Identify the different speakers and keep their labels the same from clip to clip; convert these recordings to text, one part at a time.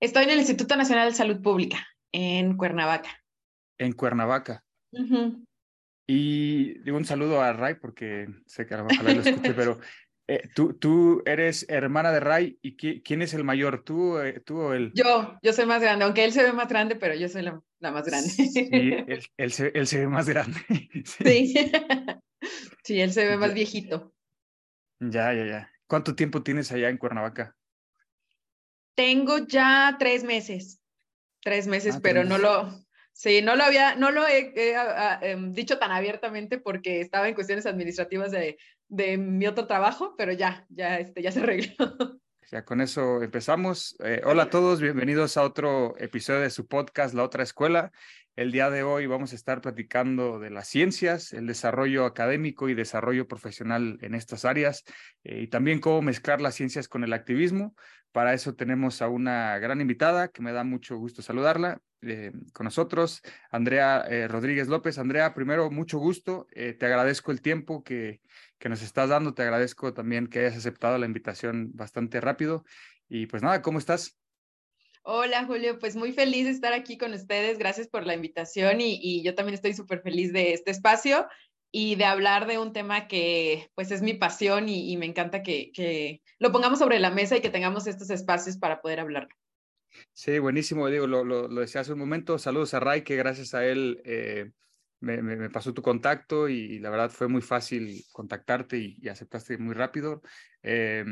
Speaker 1: Estoy en el Instituto Nacional de Salud Pública, en Cuernavaca.
Speaker 2: En Cuernavaca. Y digo un saludo a Ray porque sé que a lo mejor lo escuché, pero eh, tú, tú eres hermana de Ray y qui- ¿quién es el mayor? ¿Tú, eh, tú o él?
Speaker 1: Yo, yo soy más grande, aunque él se ve más grande, pero yo soy la, la más grande.
Speaker 2: Sí, él, él se, él se ve más grande. Sí.
Speaker 1: Sí. Sí, él se ve más viejito.
Speaker 2: Ya, ya, ya. ¿Cuánto tiempo tienes allá en Cuernavaca?
Speaker 1: Tengo ya tres meses, tres meses,
Speaker 2: Ah,
Speaker 1: pero
Speaker 2: tres
Speaker 1: no lo, sí, no lo había, no lo he, he, em, dicho tan abiertamente porque estaba en cuestiones administrativas de, de mi otro trabajo, pero ya, ya, este, ya se arregló.
Speaker 2: Ya con eso empezamos. Eh, hola a todos, bienvenidos a otro episodio de su podcast La Otra Escuela. El día de hoy vamos a estar platicando de las ciencias, el desarrollo académico y desarrollo profesional en estas áreas eh, y también cómo mezclar las ciencias con el activismo. Para eso tenemos a una gran invitada que me da mucho gusto saludarla eh, con nosotros, Andrea eh, Rodríguez López. Andrea, primero, mucho gusto. Eh, te agradezco el tiempo que, que nos estás dando. Te agradezco también que hayas aceptado la invitación bastante rápido. Y pues nada, ¿cómo estás?
Speaker 1: Hola Julio, pues muy feliz de estar aquí con ustedes. Gracias por la invitación y, y yo también estoy súper feliz de este espacio y de hablar de un tema que pues es mi pasión y, y me encanta que, que lo pongamos sobre la mesa y que tengamos estos espacios para poder hablar.
Speaker 2: Sí, buenísimo. Digo, lo, lo, lo decía hace un momento. Saludos a Ray, que gracias a él eh, me, me, me pasó tu contacto y, y la verdad fue muy fácil contactarte y, y aceptaste muy rápido. Eh,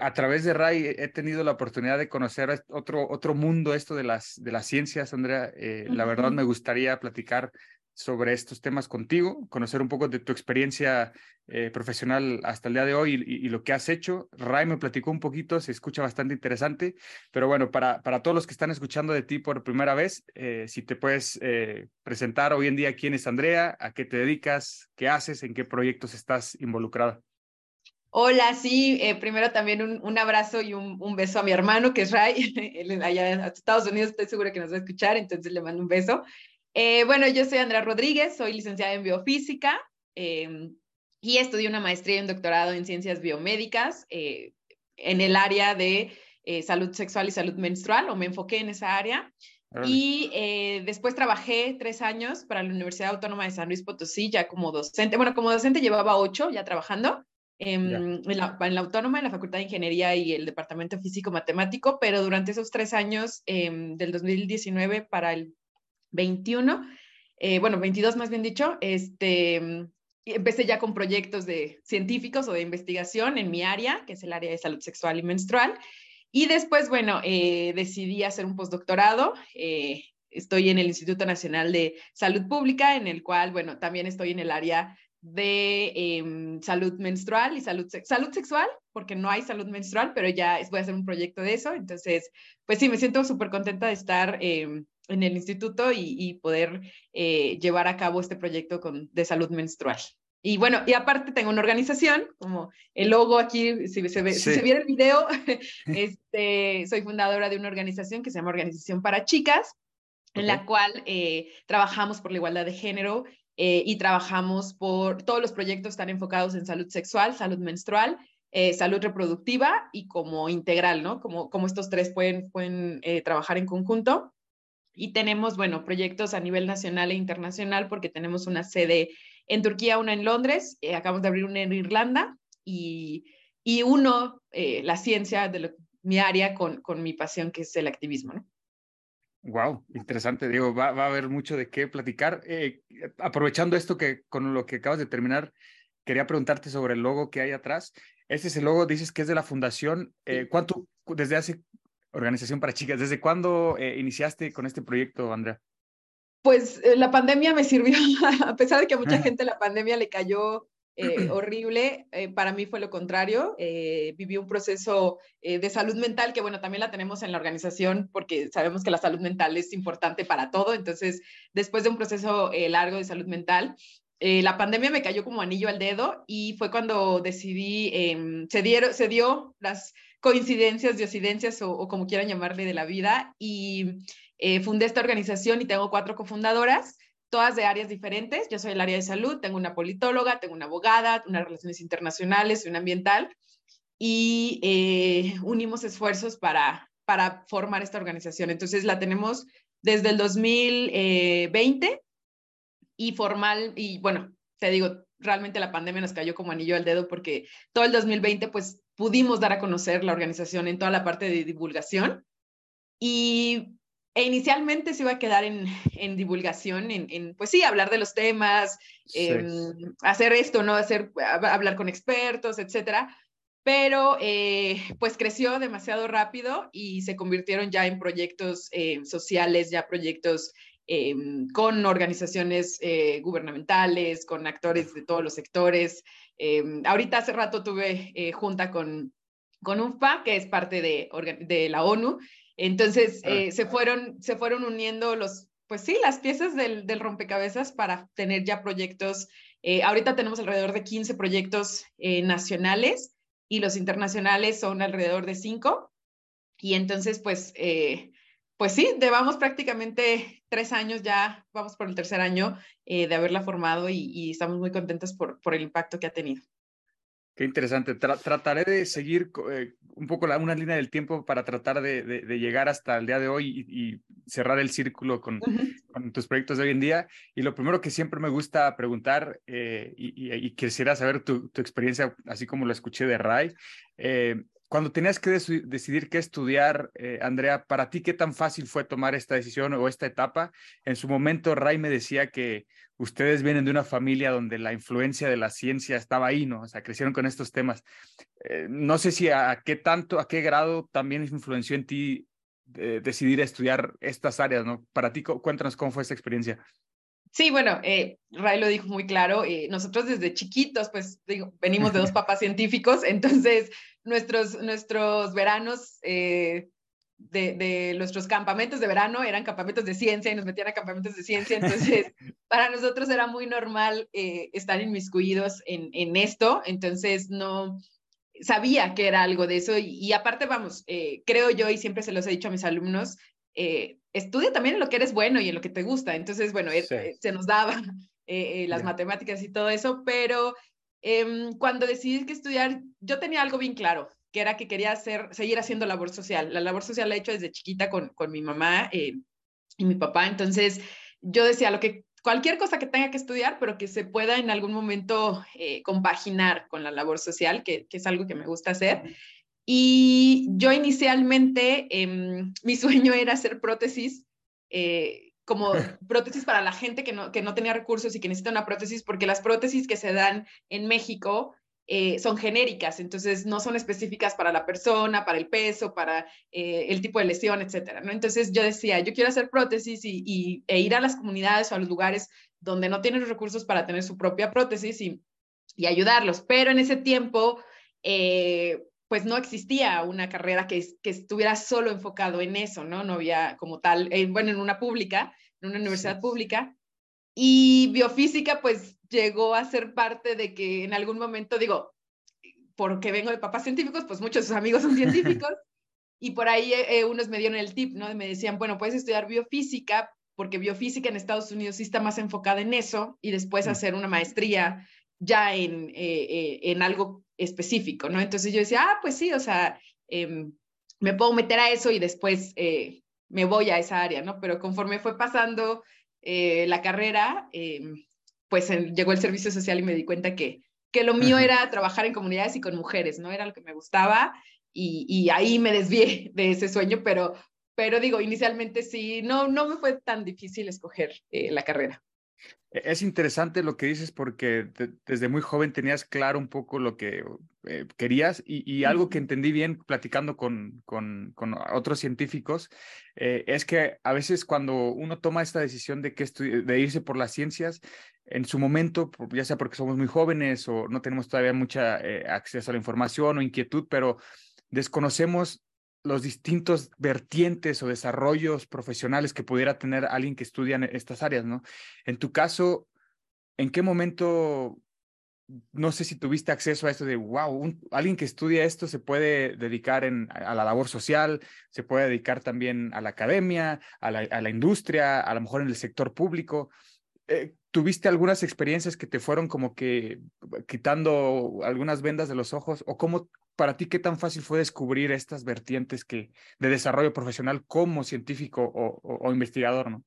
Speaker 2: a través de Ray he tenido la oportunidad de conocer otro, otro mundo, esto de las, de las ciencias, Andrea. Eh, La verdad me gustaría platicar sobre estos temas contigo, conocer un poco de tu experiencia eh, profesional hasta el día de hoy y, lo que has hecho. Ray me platicó un poquito, se escucha bastante interesante, pero bueno, para, para todos los que están escuchando de ti por primera vez, eh, si te puedes eh, presentar hoy en día quién es Andrea, a qué te dedicas, qué haces, en qué proyectos estás involucrada.
Speaker 1: Hola, sí, primero también un, un abrazo y un, un, beso a mi hermano, que es Ray, él allá en Estados Unidos, estoy segura que nos va a escuchar, entonces le mando un beso. Eh, bueno, yo soy Andrea Rodríguez, soy licenciada en biofísica eh, y estudié una maestría y un doctorado en ciencias biomédicas eh, en el área de salud sexual y salud menstrual, o me enfoqué en esa área. Y después trabajé tres años para la Universidad Autónoma de San Luis Potosí, ya como docente. Bueno, como docente llevaba ocho ya trabajando. Eh, en, la, en, la, Autónoma, en la Facultad de Ingeniería y el Departamento Físico-Matemático, pero durante esos tres años, eh, del 2019 para el 21, eh, bueno, 22 más bien dicho, este, empecé ya con proyectos de científicos o de investigación en mi área, que es el área de salud sexual y menstrual. Y después, bueno, eh, decidí hacer un postdoctorado. Eh, estoy en el Instituto Nacional de Salud Pública, en el cual, bueno, también estoy en el área de eh, salud menstrual y salud, salud sexual, porque no hay salud menstrual, pero ya voy a hacer un proyecto de eso. Entonces, pues sí, me siento súper contenta de estar eh, en el instituto y, y poder eh, llevar a cabo este proyecto con, de salud menstrual. Y bueno, y aparte tengo una organización, como el logo aquí, si se, ve, sí. si se viera el video, este, soy fundadora de una organización que se llama Organización para Chicas, en okay. la cual eh, trabajamos por la igualdad de género eh, y trabajamos por, todos los proyectos están enfocados en salud sexual, salud menstrual, eh, salud reproductiva y como integral, ¿no? Como, como estos tres pueden, pueden trabajar en conjunto. Y tenemos, bueno, proyectos a nivel nacional e internacional porque tenemos una sede en Turquía, una en Londres, eh, acabamos de abrir una en Irlanda y, y uno, eh, la ciencia de lo, mi área con, con mi pasión que es el activismo, ¿no?
Speaker 2: Wow, interesante, Diego. Va, va, a haber mucho de qué platicar. Eh, aprovechando esto que con lo que acabas de terminar, quería preguntarte sobre el logo que hay atrás. Este es el logo, dices que es de la fundación. ¿Cuánto, desde hace Organización para Chicas, desde cuándo eh, iniciaste con este proyecto, Andrea?
Speaker 1: Pues la pandemia me sirvió, a pesar de que a mucha gente la pandemia le cayó eh, horrible. Eh, para mí fue lo contrario. Eh, viví un proceso de salud mental que, bueno, también la tenemos en la organización porque sabemos que la salud mental es importante para todo. Entonces, después de un proceso largo de salud mental, la pandemia me cayó como anillo al dedo y fue cuando decidí, em, se, dieron, se dio las coincidencias, diocidencias o, o como quieran llamarle de la vida y fundé esta organización y tengo cuatro cofundadoras todas de áreas diferentes. Yo soy el área de salud, tengo una politóloga, tengo una abogada, unas relaciones internacionales y una ambiental. Y eh, unimos esfuerzos para, para formar esta organización. Entonces la tenemos desde el 2020 y formal, y bueno, te digo, realmente la pandemia nos cayó como anillo al dedo porque todo el 2020 pues pudimos dar a conocer la organización en toda la parte de divulgación. Y e inicialmente se iba a quedar en, en divulgación, en, en, pues sí, hablar de los temas, em, hacer esto, ¿no? Hacer, hablar con expertos, etcétera. Pero eh, pues creció demasiado rápido y se convirtieron ya en proyectos eh, sociales, ya proyectos em, con organizaciones eh, gubernamentales, con actores de todos los sectores. Em, ahorita hace rato tuve junta con, con UNFPA, que es parte de, de la ONU, entonces eh, se, fueron, se fueron uniendo los, pues sí, las piezas del, del rompecabezas para tener ya proyectos. Eh, ahorita tenemos alrededor de 15 proyectos eh, nacionales y los internacionales son alrededor de 5. Y entonces, pues, pues sí, llevamos prácticamente tres años ya, vamos por el tercer año de haberla formado y, y, estamos muy contentos por, por el impacto que ha tenido.
Speaker 2: Qué interesante. trataré de seguir eh, un poco la, una línea del tiempo para tratar de, de, llegar hasta el día de hoy y, cerrar el círculo con, con, tus proyectos de hoy en día. Y lo primero que siempre me gusta preguntar, eh, y, y, quisiera saber tu, tu, experiencia, así como lo escuché de Ray, eh, cuando tenías que decidir qué estudiar, eh, Andrea, ¿para ti qué tan fácil fue tomar esta decisión o esta etapa? En su momento, Ray me decía que ustedes vienen de una familia donde la influencia de la ciencia estaba ahí, ¿no? O sea, crecieron con estos temas. Eh, no sé si a, qué tanto, a qué grado también influenció en ti eh, decidir estudiar estas áreas, ¿no? Para ti, cuéntanos cómo fue esta experiencia.
Speaker 1: Sí, bueno, eh, Ray lo dijo muy claro. Eh, nosotros desde chiquitos, pues digo, venimos de dos papás científicos, entonces nuestros, nuestros veranos eh, de, de, nuestros campamentos de verano eran campamentos de ciencia y nos metían a campamentos de ciencia. Entonces, para nosotros era muy normal eh, estar inmiscuidos en, en esto. Entonces, no sabía que era algo de eso. Y, y aparte, vamos, eh, creo yo, y siempre se los he dicho a mis alumnos, eh, estudia también en lo que eres bueno y en lo que te gusta. Entonces, bueno, eh, se nos daba las matemáticas y todo eso, pero em, cuando decidí que estudiar, yo tenía algo bien claro, que era que quería hacer, seguir haciendo labor social. La labor social la he hecho desde chiquita con, con mi mamá y mi papá. Entonces, yo decía, lo que cualquier cosa que tenga que estudiar, pero que se pueda en algún momento compaginar con la labor social, que, que, es algo que me gusta hacer. Y yo inicialmente, eh, mi sueño era hacer prótesis, eh, como prótesis para la gente que no, que no tenía recursos y que necesita una prótesis, porque las prótesis que se dan en México eh, son genéricas, entonces no son específicas para la persona, para el peso, para eh, el tipo de lesión, etcétera, ¿no? Entonces yo decía, yo quiero hacer prótesis y, e ir a las comunidades o a los lugares donde no tienen recursos para tener su propia prótesis y, y ayudarlos, pero en ese tiempo eh, pues no existía una carrera que, que, estuviera solo enfocado en eso, ¿no? No había como tal, eh, bueno, en una pública, en una universidad pública. Y biofísica, pues llegó a ser parte de que en algún momento, digo, porque vengo de papás científicos, pues muchos de sus amigos son científicos, y por ahí eh, eh, unos me dieron el tip, ¿no? Me decían, bueno, puedes estudiar biofísica, porque biofísica en Estados Unidos sí está más enfocada en eso, y después hacer una maestría ya en, eh, en algo específico, ¿no? Entonces yo decía, ah, pues sí, o sea, eh, me puedo meter a eso y después eh, me voy a esa área, ¿no? Pero conforme fue pasando eh, la carrera, em, pues llegó el servicio social y me di cuenta que, que lo mío era trabajar en comunidades y con mujeres, ¿no? Era lo que me gustaba y, y ahí me desvié de ese sueño, pero, pero digo, inicialmente sí, no, no me fue tan difícil escoger eh, la carrera.
Speaker 2: E-, es interesante lo que dices porque desde muy joven tenías claro un poco lo que eh, querías y, y, algo que entendí bien platicando con, con, con otros científicos eh, es que a veces cuando uno toma esta decisión de, que de irse por las ciencias, en su momento, ya sea porque somos muy jóvenes o no tenemos todavía mucha eh, acceso a la información o inquietud, pero desconocemos los distintos vertientes o desarrollos profesionales que pudiera tener alguien que estudia en estas áreas, ¿no? En tu caso, ¿en qué momento, no sé si tuviste acceso a esto de, wow, alguien que estudia esto se puede dedicar en, a la labor social, se puede dedicar también a la academia, a la, industria, a lo mejor en el sector público? Eh, ¿Tuviste algunas experiencias que te fueron como que quitando algunas vendas de los ojos? ¿O cómo, para ti, qué tan fácil fue descubrir estas vertientes que, de desarrollo profesional como científico o, investigador, no?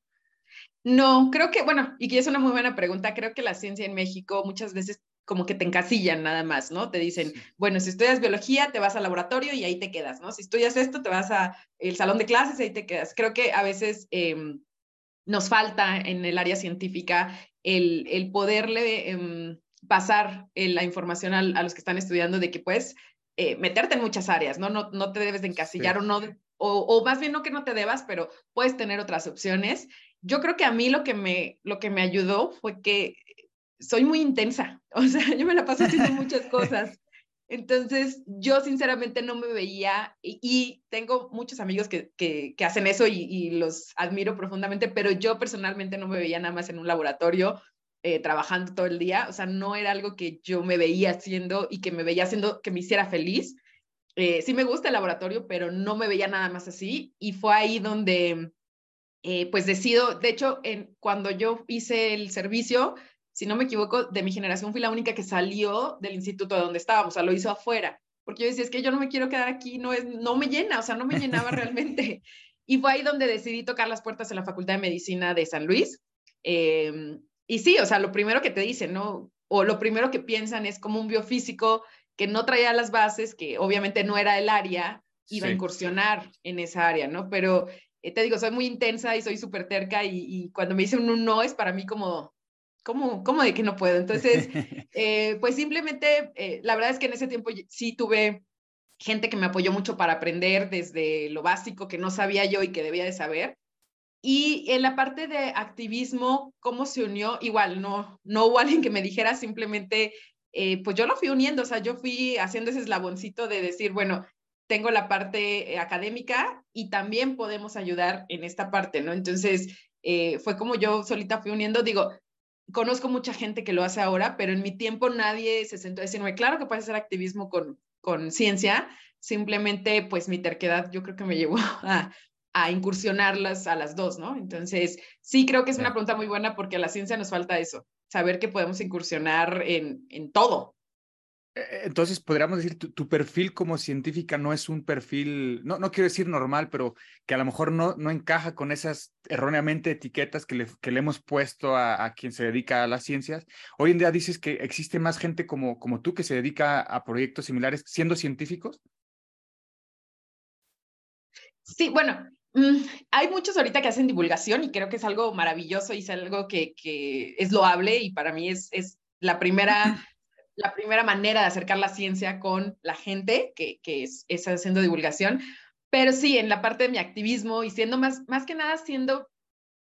Speaker 1: No, creo que, bueno, y que es una muy buena pregunta. Creo que la ciencia en México muchas veces como que te encasillan nada más, ¿no? Te dicen, bueno, si estudias biología, te vas al laboratorio y ahí te quedas, ¿no? Si estudias esto, te vas al salón de clases y ahí te quedas. Creo que a veces em, nos falta en el área científica el, el poderle em, pasar eh, la información a, los que están estudiando de que puedes eh, meterte en muchas áreas, ¿no? No, no te debes de encasillar o no, o, o, más bien no que no te debas, pero puedes tener otras opciones. Yo creo que a mí lo que me, lo que me ayudó fue que soy muy intensa, o sea, yo me la paso haciendo muchas cosas. Entonces, yo sinceramente no me veía y, tengo muchos amigos que, que, hacen eso y, los admiro profundamente, pero yo personalmente no me veía nada más en un laboratorio eh, trabajando todo el día. O sea, no era algo que yo me veía haciendo y que me veía haciendo que me hiciera feliz. Eh, sí me gusta el laboratorio, pero no me veía nada más así. Y fue ahí donde, eh, pues decido, de hecho, en, cuando yo hice el servicio, si no me equivoco, de mi generación fui la única que salió del instituto de donde estábamos, o sea, lo hizo afuera, porque yo decía, es que yo no me quiero quedar aquí, no, es, no me llena, o sea, no me llenaba realmente. Y fue ahí donde decidí tocar las puertas en la Facultad de Medicina de San Luis. Em, y sí, o sea, lo primero que te dicen, ¿no? O lo primero que piensan es como un biofísico que no traía las bases, que obviamente no era el área, iba a incursionar en esa área, ¿no? Pero eh, te digo, soy muy intensa y soy súper terca y, y, cuando me dicen un no es para mí como, ¿cómo, cómo de que no puedo? Entonces, eh, pues simplemente, eh, la verdad es que en ese tiempo sí tuve gente que me apoyó mucho para aprender desde lo básico que no sabía yo y que debía de saber. Y en la parte de activismo, ¿cómo se unió? Igual, no, no hubo alguien que me dijera, simplemente, eh, pues yo lo fui uniendo, o sea, yo fui haciendo ese eslaboncito de decir, bueno, tengo la parte académica y también podemos ayudar en esta parte, ¿no? Entonces, fue como yo solita fui uniendo, digo, conozco mucha gente que lo hace ahora, pero en mi tiempo nadie se sentó a decirme, claro que puedes hacer activismo con, con ciencia, simplemente pues mi terquedad yo creo que me llevó a, a incursionarlas a las dos, ¿no? Entonces, sí creo que es una pregunta muy buena porque a la ciencia nos falta eso, saber que podemos incursionar en, en todo,
Speaker 2: eh, entonces, podríamos decir, tu, tu, perfil como científica no es un perfil, no, no quiero decir normal, pero que a lo mejor no, no encaja con esas erróneamente etiquetas que le, que le hemos puesto a, a, quien se dedica a las ciencias. Hoy en día dices que existe más gente como, como tú que se dedica a proyectos similares siendo científicos.
Speaker 1: Sí, bueno, hay muchos ahorita que hacen divulgación y creo que es algo maravilloso y es algo que, que es loable y para mí es, es la primera la primera manera de acercar la ciencia con la gente, que, que es, es, haciendo divulgación. Pero sí, en la parte de mi activismo y siendo más, más que nada siendo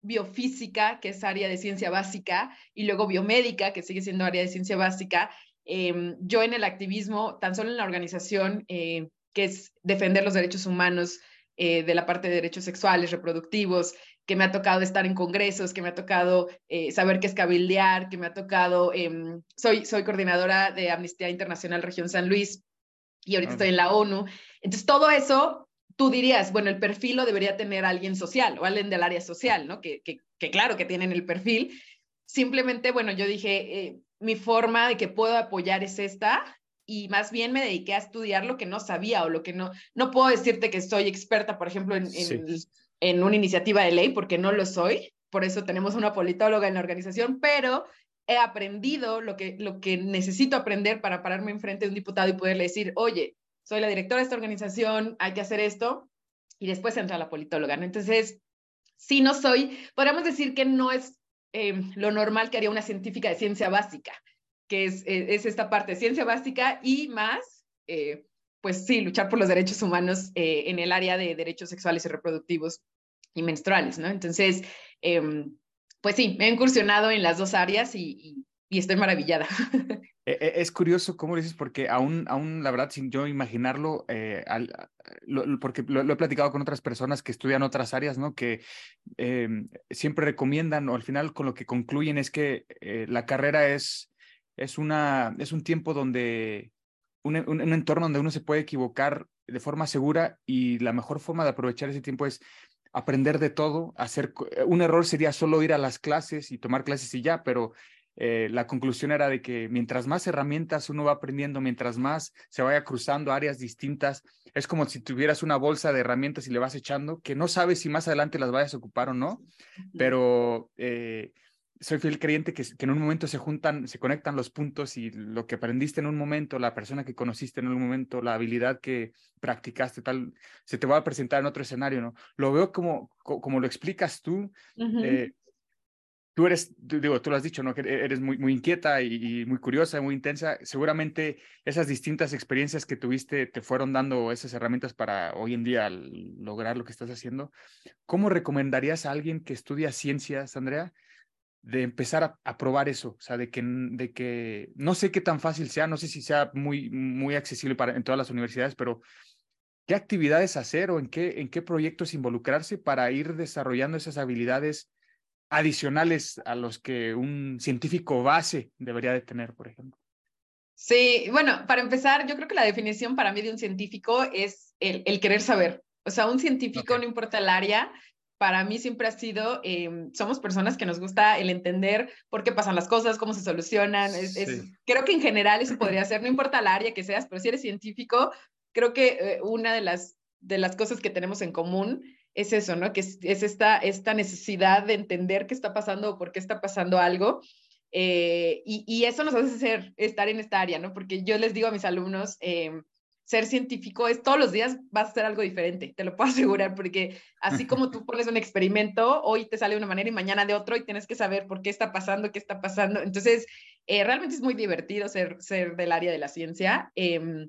Speaker 1: biofísica, que es área de ciencia básica, y luego biomédica, que sigue siendo área de ciencia básica, eh, yo en el activismo, tan solo en la organización, eh, que es defender los derechos humanos, eh, de la parte de derechos sexuales, reproductivos, que me ha tocado estar en congresos, que me ha tocado eh, saber qué es cabildear, que me ha tocado, eh, soy, soy coordinadora de Amnistía Internacional Región San Luis y ahorita estoy en la ONU. Entonces, todo eso, tú dirías, bueno, el perfil lo debería tener alguien social o alguien del área social, ¿no? Que, que, que claro que tienen el perfil. Simplemente, bueno, yo dije, eh, mi forma de que puedo apoyar es esta y más bien me dediqué a estudiar lo que no sabía o lo que no, no puedo decirte que soy experta, por ejemplo, en, en sí en una iniciativa de ley, porque no lo soy, por eso tenemos una politóloga en la organización, pero he aprendido lo que, lo que necesito aprender para pararme enfrente de un diputado y poderle decir, oye, soy la directora de esta organización, hay que hacer esto, y después entra la politóloga. ¿no? Entonces, si no soy, podríamos decir que no es eh, lo normal que haría una científica de ciencia básica, que es, eh, es esta parte ciencia básica y más, eh, pues sí, luchar por los derechos humanos eh, en el área de derechos sexuales y reproductivos y menstruales, ¿no? Entonces, eh, pues sí, me he incursionado en las dos áreas y, y, estoy maravillada.
Speaker 2: E, e, es curioso cómo dices, porque aún, aún la verdad, sin yo imaginarlo, eh, al, porque lo, he platicado con otras personas que estudian otras áreas, ¿no? Que em, siempre recomiendan, o al final con lo que concluyen es que eh, la carrera es, es, una, es un tiempo donde, un, un, un entorno donde uno se puede equivocar de forma segura y la mejor forma de aprovechar ese tiempo es aprender de todo, hacer un error sería solo ir a las clases y tomar clases y ya, pero eh, la conclusión era de que mientras más herramientas uno va aprendiendo, mientras más se vaya cruzando áreas distintas, es como si tuvieras una bolsa de herramientas y le vas echando, que no sabes si más adelante las vayas a ocupar o no, pero eh, soy fiel creyente que, que, en un momento se juntan, se conectan los puntos y lo que aprendiste en un momento, la persona que conociste en un momento, la habilidad que practicaste, tal, se te va a presentar en otro escenario, ¿no? Lo veo como, como lo explicas tú. eh, tú eres, digo, tú lo has dicho, ¿no? Que eres muy, muy inquieta y, y, muy curiosa, muy intensa. Seguramente esas distintas experiencias que tuviste te fueron dando esas herramientas para hoy en día lograr lo que estás haciendo. ¿Cómo recomendarías a alguien que estudia ciencias, Andrea? De empezar a, probar eso, o sea, de que, de que no sé qué tan fácil sea, no sé si sea muy, muy accesible para, en todas las universidades, pero qué actividades hacer o en qué, en qué proyectos involucrarse para ir desarrollando esas habilidades adicionales a los que un científico base debería de tener, por ejemplo.
Speaker 1: Sí, bueno, para empezar, yo creo que la definición para mí de un científico es el, el querer saber. O sea, un científico, okay. no importa el área, para mí siempre ha sido, eh, somos personas que nos gusta el entender por qué pasan las cosas, cómo se solucionan. Es, sí. es, creo que en general eso podría ser, no importa el área que seas, pero si eres científico, creo que eh, una de las, de las cosas que tenemos en común es eso, ¿no? Que es, es esta, esta necesidad de entender qué está pasando o por qué está pasando algo. Eh, y, y, eso nos hace ser, estar en esta área, ¿no? Porque yo les digo a mis alumnos, eh, ser científico es todos los días vas a hacer algo diferente, te lo puedo asegurar, porque así como tú pones un experimento, hoy te sale de una manera y mañana de otro y tienes que saber por qué está pasando, qué está pasando. Entonces, eh, realmente es muy divertido ser, ser del área de la ciencia. Eh,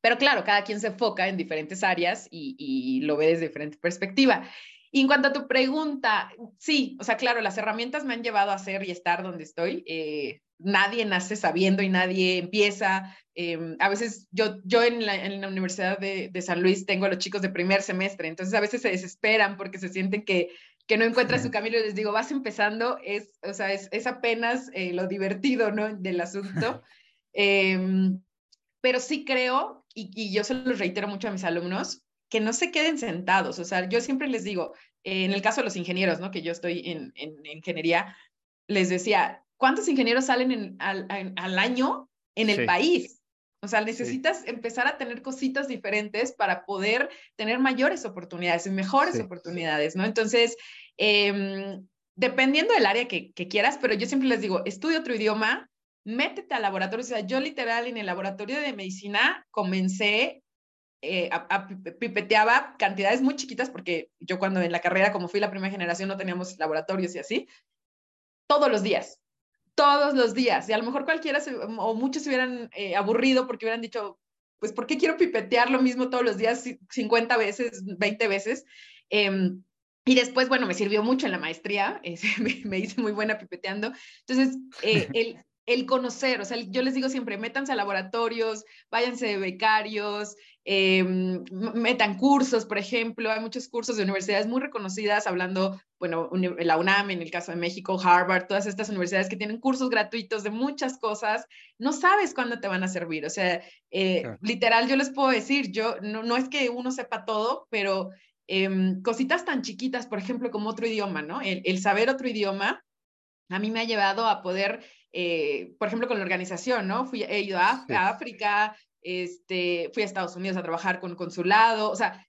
Speaker 1: pero claro, cada quien se enfoca en diferentes áreas y, y lo ve desde diferente perspectiva. Y en cuanto a tu pregunta, sí, o sea, claro, las herramientas me han llevado a ser y estar donde estoy. Eh, nadie nace sabiendo y nadie empieza. Eh, a veces yo, yo en, la, en la Universidad de, de, San Luis tengo a los chicos de primer semestre, entonces a veces se desesperan porque se sienten que, que no encuentran su camino y les digo, vas empezando, es, o sea, es, es apenas eh, lo divertido ¿no? del asunto. Em, pero sí creo, y, y yo se los reitero mucho a mis alumnos, que no se queden sentados. O sea, yo siempre les digo, eh, en el caso de los ingenieros, ¿no? Que yo estoy en, en ingeniería, les decía, ¿cuántos ingenieros salen en, al, en, al, año en el sí. país? O sea, necesitas sí. empezar a tener cositas diferentes para poder tener mayores oportunidades y mejores sí. oportunidades, ¿no? Entonces, eh, dependiendo del área que, que, quieras, pero yo siempre les digo, estudia otro idioma, métete al laboratorio. O sea, yo literal en el laboratorio de medicina comencé eh, a, a, pipeteaba cantidades muy chiquitas, porque yo cuando en la carrera, como fui la primera generación, no teníamos laboratorios y así, todos los días, todos los días. Y a lo mejor cualquiera se, o muchos se hubieran eh, aburrido porque hubieran dicho, pues, ¿por qué quiero pipetear lo mismo todos los días 50 veces, 20 veces? Eh, y después, bueno, me sirvió mucho en la maestría, eh, me, me, hice muy buena pipeteando. Entonces, eh, el, el conocer, o sea, yo les digo siempre, métanse a laboratorios, váyanse de becarios, eh, metan cursos, por ejemplo, hay muchos cursos de universidades muy reconocidas, hablando, bueno, la UNAM, en el caso de México, Harvard, todas estas universidades que tienen cursos gratuitos de muchas cosas, no sabes cuándo te van a servir, o sea, eh, claro. literal, yo les puedo decir, yo, no, no es que uno sepa todo, pero eh, cositas tan chiquitas, por ejemplo, como otro idioma, ¿no? El, el saber otro idioma, a mí me ha llevado a poder eh, por ejemplo, con la organización, ¿no? Fui, he ido a, sí. a, África, este, fui a Estados Unidos a trabajar con consulado, o sea,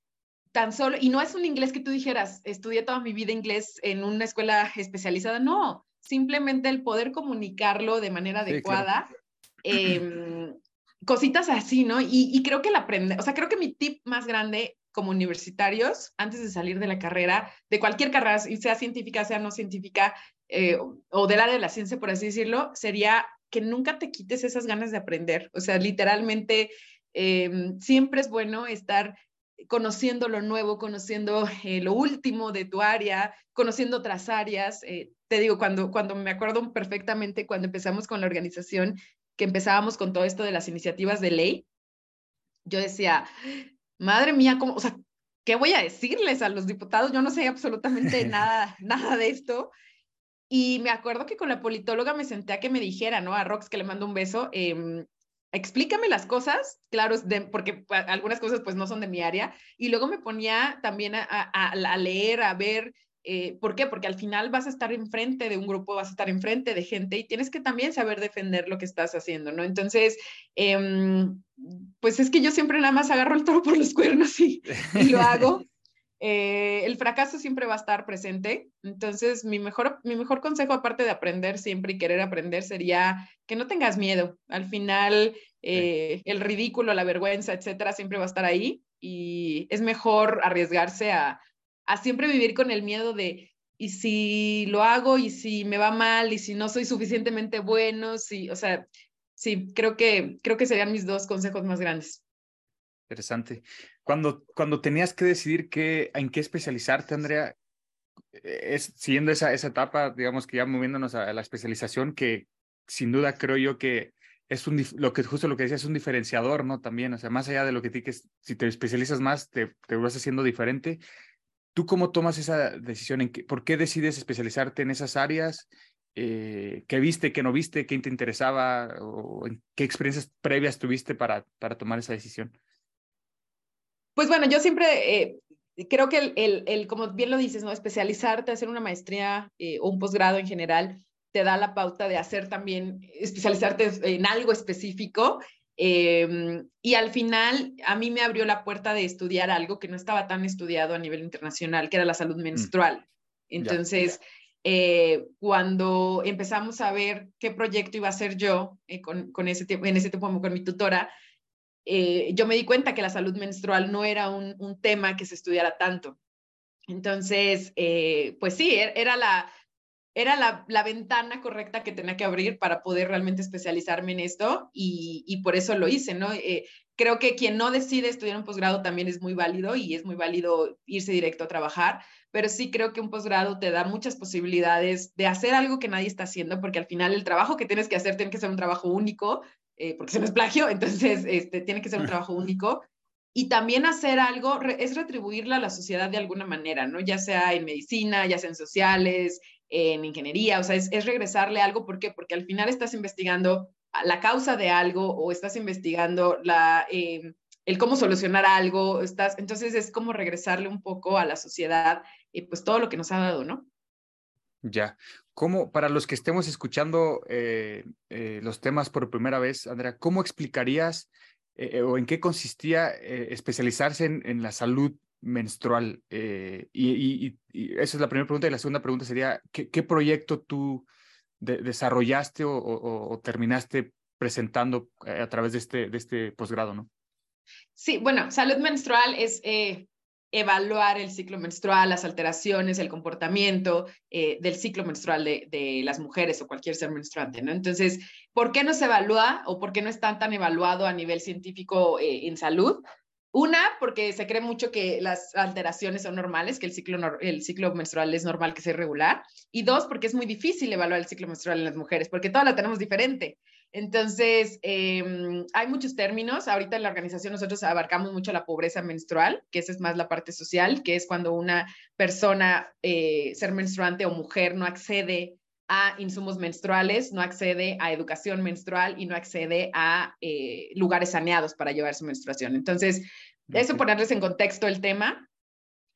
Speaker 1: tan solo, y no es un inglés que tú dijeras, estudié toda mi vida inglés en una escuela especializada, no, simplemente el poder comunicarlo de manera adecuada, sí, claro. eh, cositas así, ¿no? Y, y creo que la aprende, o sea, creo que mi tip más grande como universitarios, antes de salir de la carrera, de cualquier carrera, sea científica, sea no científica, eh, o del área de la ciencia, por así decirlo, sería que nunca te quites esas ganas de aprender. O sea, literalmente, eh, siempre es bueno estar conociendo lo nuevo, conociendo eh, lo último de tu área, conociendo otras áreas. Eh, te digo, cuando, cuando me acuerdo perfectamente cuando empezamos con la organización, que empezábamos con todo esto de las iniciativas de ley, yo decía, madre mía, ¿cómo, o sea, ¿qué voy a decirles a los diputados? Yo no sé absolutamente nada, nada de esto. Y me acuerdo que con la politóloga me senté a que me dijera, ¿no? A Rox, que le mando un beso, eh, explícame las cosas, claro, de, porque algunas cosas pues no son de mi área, y luego me ponía también a, a, a leer, a ver, eh, ¿por qué? Porque al final vas a estar enfrente de un grupo, vas a estar enfrente de gente y tienes que también saber defender lo que estás haciendo, ¿no? Entonces, eh, pues es que yo siempre nada más agarro el toro por los cuernos y, y lo hago. Eh, el fracaso siempre va a estar presente. Entonces, mi mejor, mi mejor consejo, aparte de aprender siempre y querer aprender, sería que no tengas miedo. Al final, eh, el ridículo, la vergüenza, etcétera, siempre va a estar ahí y es mejor arriesgarse a, a siempre vivir con el miedo de, y si lo hago, y si me va mal, y si no soy suficientemente bueno, si, o sea, sí, creo que, creo que serían mis dos consejos más grandes.
Speaker 2: Interesante. Cuando, cuando tenías que decidir qué, en qué especializarte, Andrea, es siguiendo esa, esa etapa, digamos que ya moviéndonos a la especialización, que sin duda creo yo que es un, lo que justo lo que decías es un diferenciador, ¿no? También, o sea, más allá de lo que te que si te especializas más, te, te vas haciendo diferente. ¿Tú cómo tomas esa decisión? ¿En qué, ¿Por qué decides especializarte en esas áreas? Eh, ¿Qué viste, qué no viste, qué te interesaba o qué experiencias previas tuviste para, para tomar esa decisión?
Speaker 1: Pues bueno, yo siempre eh, creo que el, el, el, como bien lo dices, ¿no? Especializarte, hacer una maestría eh, o un posgrado en general, te da la pauta de hacer también, especializarte en algo específico. Eh, y al final, a mí me abrió la puerta de estudiar algo que no estaba tan estudiado a nivel internacional, que era la salud menstrual. Mm. Entonces, eh, cuando empezamos a ver qué proyecto iba a hacer yo eh, con, con, ese en ese tiempo con mi tutora, eh, yo me di cuenta que la salud menstrual no era un, un tema que se estudiara tanto. Entonces, eh, pues sí, er, era la, era la, la, ventana correcta que tenía que abrir para poder realmente especializarme en esto y, y por eso lo hice, ¿no? Eh, creo que quien no decide estudiar un posgrado también es muy válido y es muy válido irse directo a trabajar, pero sí creo que un posgrado te da muchas posibilidades de hacer algo que nadie está haciendo, porque al final el trabajo que tienes que hacer tiene que ser un trabajo único, eh, porque se no es plagio, entonces este, tiene que ser un trabajo único. Y también hacer algo es retribuirla a la sociedad de alguna manera, ¿no? Ya sea en medicina, ya sea en sociales, en ingeniería, o sea, es, es regresarle algo, ¿por qué? Porque al final estás investigando la causa de algo o estás investigando la, eh, el cómo solucionar algo, estás, entonces es como regresarle un poco a la sociedad, y pues todo lo que nos ha dado, ¿no?
Speaker 2: Ya. ¿Cómo, para los que estemos escuchando eh, eh, los temas por primera vez, Andrea, ¿cómo explicarías eh, o en qué consistía especializarse en, en, la salud menstrual? Y, esa es la primera pregunta. Y la segunda pregunta sería, ¿qué, proyecto tú de, desarrollaste o, terminaste presentando a través de este, de este posgrado, no?
Speaker 1: Sí, bueno, salud menstrual es evaluar el ciclo menstrual, las alteraciones, el comportamiento eh, del ciclo menstrual de, las mujeres o cualquier ser menstruante, ¿no? Entonces, ¿por qué no se evalúa o por qué no está tan evaluado a nivel científico eh, en salud? Una, porque se cree mucho que las alteraciones son normales, que el ciclo, el ciclo menstrual es normal que sea irregular. Y dos, porque es muy difícil evaluar el ciclo menstrual en las mujeres, porque todas la tenemos diferente. Entonces, eh, hay muchos términos. Ahorita en la organización nosotros abarcamos mucho la pobreza menstrual, que esa es más la parte social, que es cuando una persona, eh, ser menstruante o mujer, no accede a insumos menstruales, no accede a educación menstrual y no accede a eh, lugares saneados para llevar su menstruación. Entonces, eso ponerles en contexto el tema.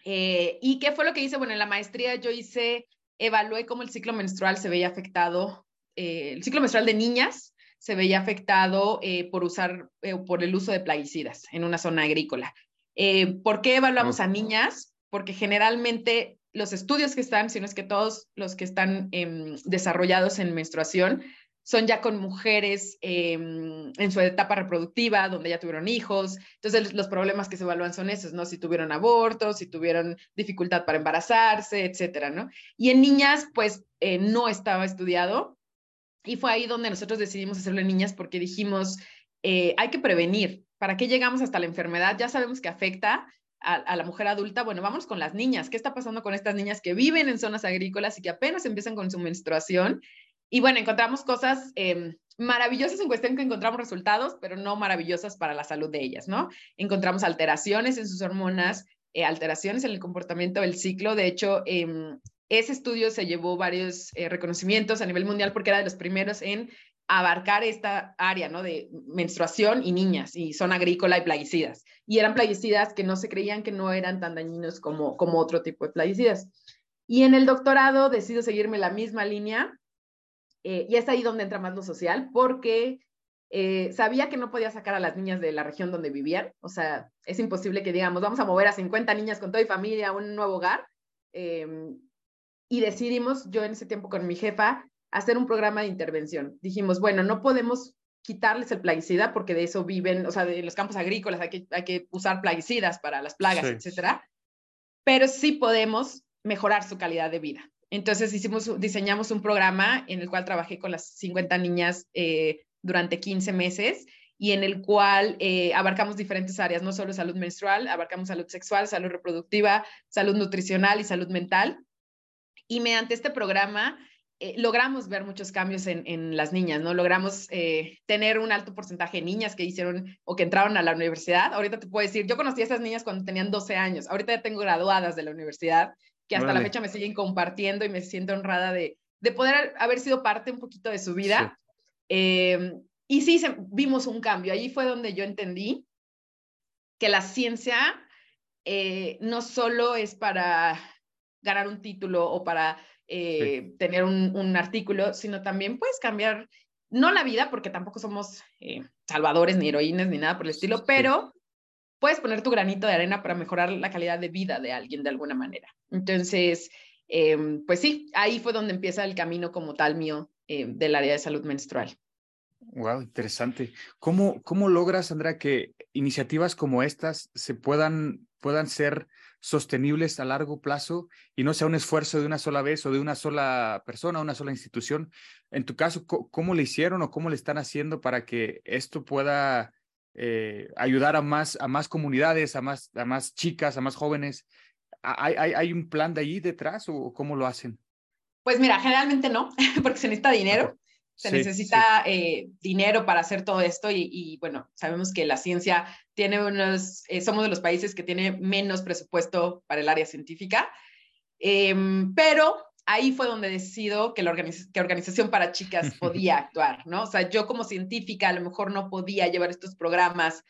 Speaker 1: Eh, ¿Y qué fue lo que hice? Bueno, en la maestría yo hice, evalué cómo el ciclo menstrual se veía afectado, el ciclo menstrual de niñas se veía afectado eh, por usar, eh, por el uso de plaguicidas en una zona agrícola. Eh, ¿Por qué evaluamos a niñas? Porque generalmente los estudios que están, si no es que todos los que están eh, desarrollados en menstruación, son ya con mujeres eh, en su etapa reproductiva, donde ya tuvieron hijos. Entonces, los problemas que se evalúan son esos, ¿no? Si tuvieron abortos, si tuvieron dificultad para embarazarse, etcétera, ¿no? Y en niñas, pues, no estaba estudiado. Y fue ahí donde nosotros decidimos hacerlo en niñas porque dijimos, eh, hay que prevenir. ¿Para qué llegamos hasta la enfermedad? Ya sabemos que afecta, a, la mujer adulta, bueno, vamos con las niñas. ¿Qué está pasando con estas niñas que viven en zonas agrícolas y que apenas empiezan con su menstruación? Y bueno, encontramos cosas em, maravillosas en cuestión que encontramos resultados, pero no maravillosas para la salud de ellas, ¿no? Encontramos alteraciones en sus hormonas, eh, alteraciones en el comportamiento del ciclo. De hecho, em, ese estudio se llevó varios eh, reconocimientos a nivel mundial porque era de los primeros en abarcar esta área, ¿no? De menstruación y niñas, y son agrícola y plaguicidas. Y eran plaguicidas que no se creían que no eran tan dañinos como, como otro tipo de plaguicidas. Y en el doctorado decido seguirme la misma línea, eh, y es ahí donde entra más lo social, porque eh, sabía que no podía sacar a las niñas de la región donde vivían, o sea, es imposible que digamos, vamos a mover a 50 niñas con toda mi familia a un nuevo hogar. Em, y decidimos, yo en ese tiempo con mi jefa, hacer un programa de intervención. Dijimos, bueno, no podemos quitarles el plaguicida porque de eso viven, o sea, de los campos agrícolas hay que, hay que usar plaguicidas para las plagas, etcétera, pero sí podemos mejorar su calidad de vida. Entonces hicimos, diseñamos un programa en el cual trabajé con las 50 niñas eh, durante 15 meses y en el cual eh, abarcamos diferentes áreas, no solo salud menstrual, abarcamos salud sexual, salud reproductiva, salud nutricional y salud mental. Y mediante este programa eh, logramos ver muchos cambios en, las niñas, ¿no? Logramos eh, tener un alto porcentaje de niñas que hicieron o que entraron a la universidad. Ahorita te puedo decir, yo conocí a esas niñas cuando tenían 12 años, ahorita ya tengo graduadas de la universidad, que hasta la fecha me siguen compartiendo y me siento honrada de, de poder haber sido parte un poquito de su vida. Em, y sí, vimos un cambio. Allí fue donde yo entendí que la ciencia eh, no solo es para ganar un título o para eh, tener un, artículo, sino también puedes cambiar, no la vida, porque tampoco somos eh, salvadores ni heroínas ni nada por el estilo, pero puedes poner tu granito de arena para mejorar la calidad de vida de alguien de alguna manera. Entonces, em, pues sí, ahí fue donde empieza el camino como tal mío eh, del área de salud menstrual.
Speaker 2: Wow, interesante. ¿Cómo, cómo logras, Andrea, que iniciativas como estas se puedan, puedan ser sostenibles a largo plazo y no sea un esfuerzo de una sola vez o de una sola persona, una sola institución. En tu caso, ¿cómo le hicieron o cómo le están haciendo para que esto pueda eh, ayudar a más, a más comunidades, a más, a más chicas, a más jóvenes? ¿Hay, hay, hay un plan de ahí detrás o cómo lo hacen?
Speaker 1: Pues mira, generalmente no, porque se necesita dinero. Se necesita eh, dinero para hacer todo esto y, bueno, sabemos que la ciencia tiene unos, eh, somos de los países que tiene menos presupuesto para el área científica, em, pero ahí fue donde decido que la que Organización para Chicas podía actuar, ¿no? O sea, yo como científica a lo mejor no podía llevar estos programas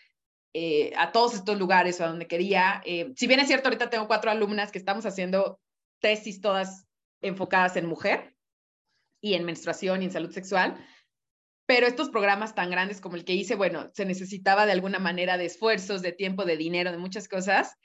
Speaker 1: eh, a todos estos lugares a donde quería. si bien es cierto, ahorita tengo cuatro alumnas que estamos haciendo tesis todas enfocadas en mujer, y en menstruación y en salud sexual. Pero estos programas tan grandes como el que hice, bueno, se necesitaba de alguna manera de esfuerzos, de tiempo, de dinero, de muchas cosas.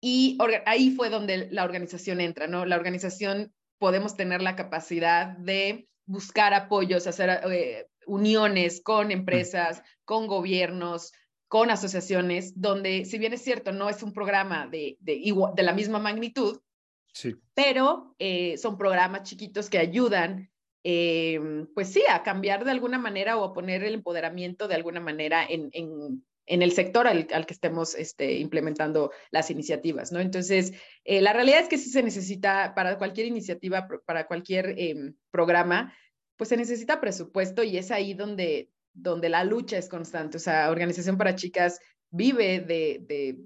Speaker 1: Y ahí fue donde la organización entra, ¿no? La organización podemos tener la capacidad de buscar apoyos, hacer eh, uniones con empresas, con gobiernos, con asociaciones, donde si bien es cierto, no es un programa de, de, de la misma magnitud, sí. pero eh, son programas chiquitos que ayudan eh, pues sí, a cambiar de alguna manera o a poner el empoderamiento de alguna manera en, en, el sector al, que estemos este, implementando las iniciativas, ¿no? Entonces, eh, la realidad es que sí se necesita para cualquier iniciativa, para cualquier eh, programa, pues se necesita presupuesto y es ahí donde, donde la lucha es constante. O sea, Organización para Chicas vive de,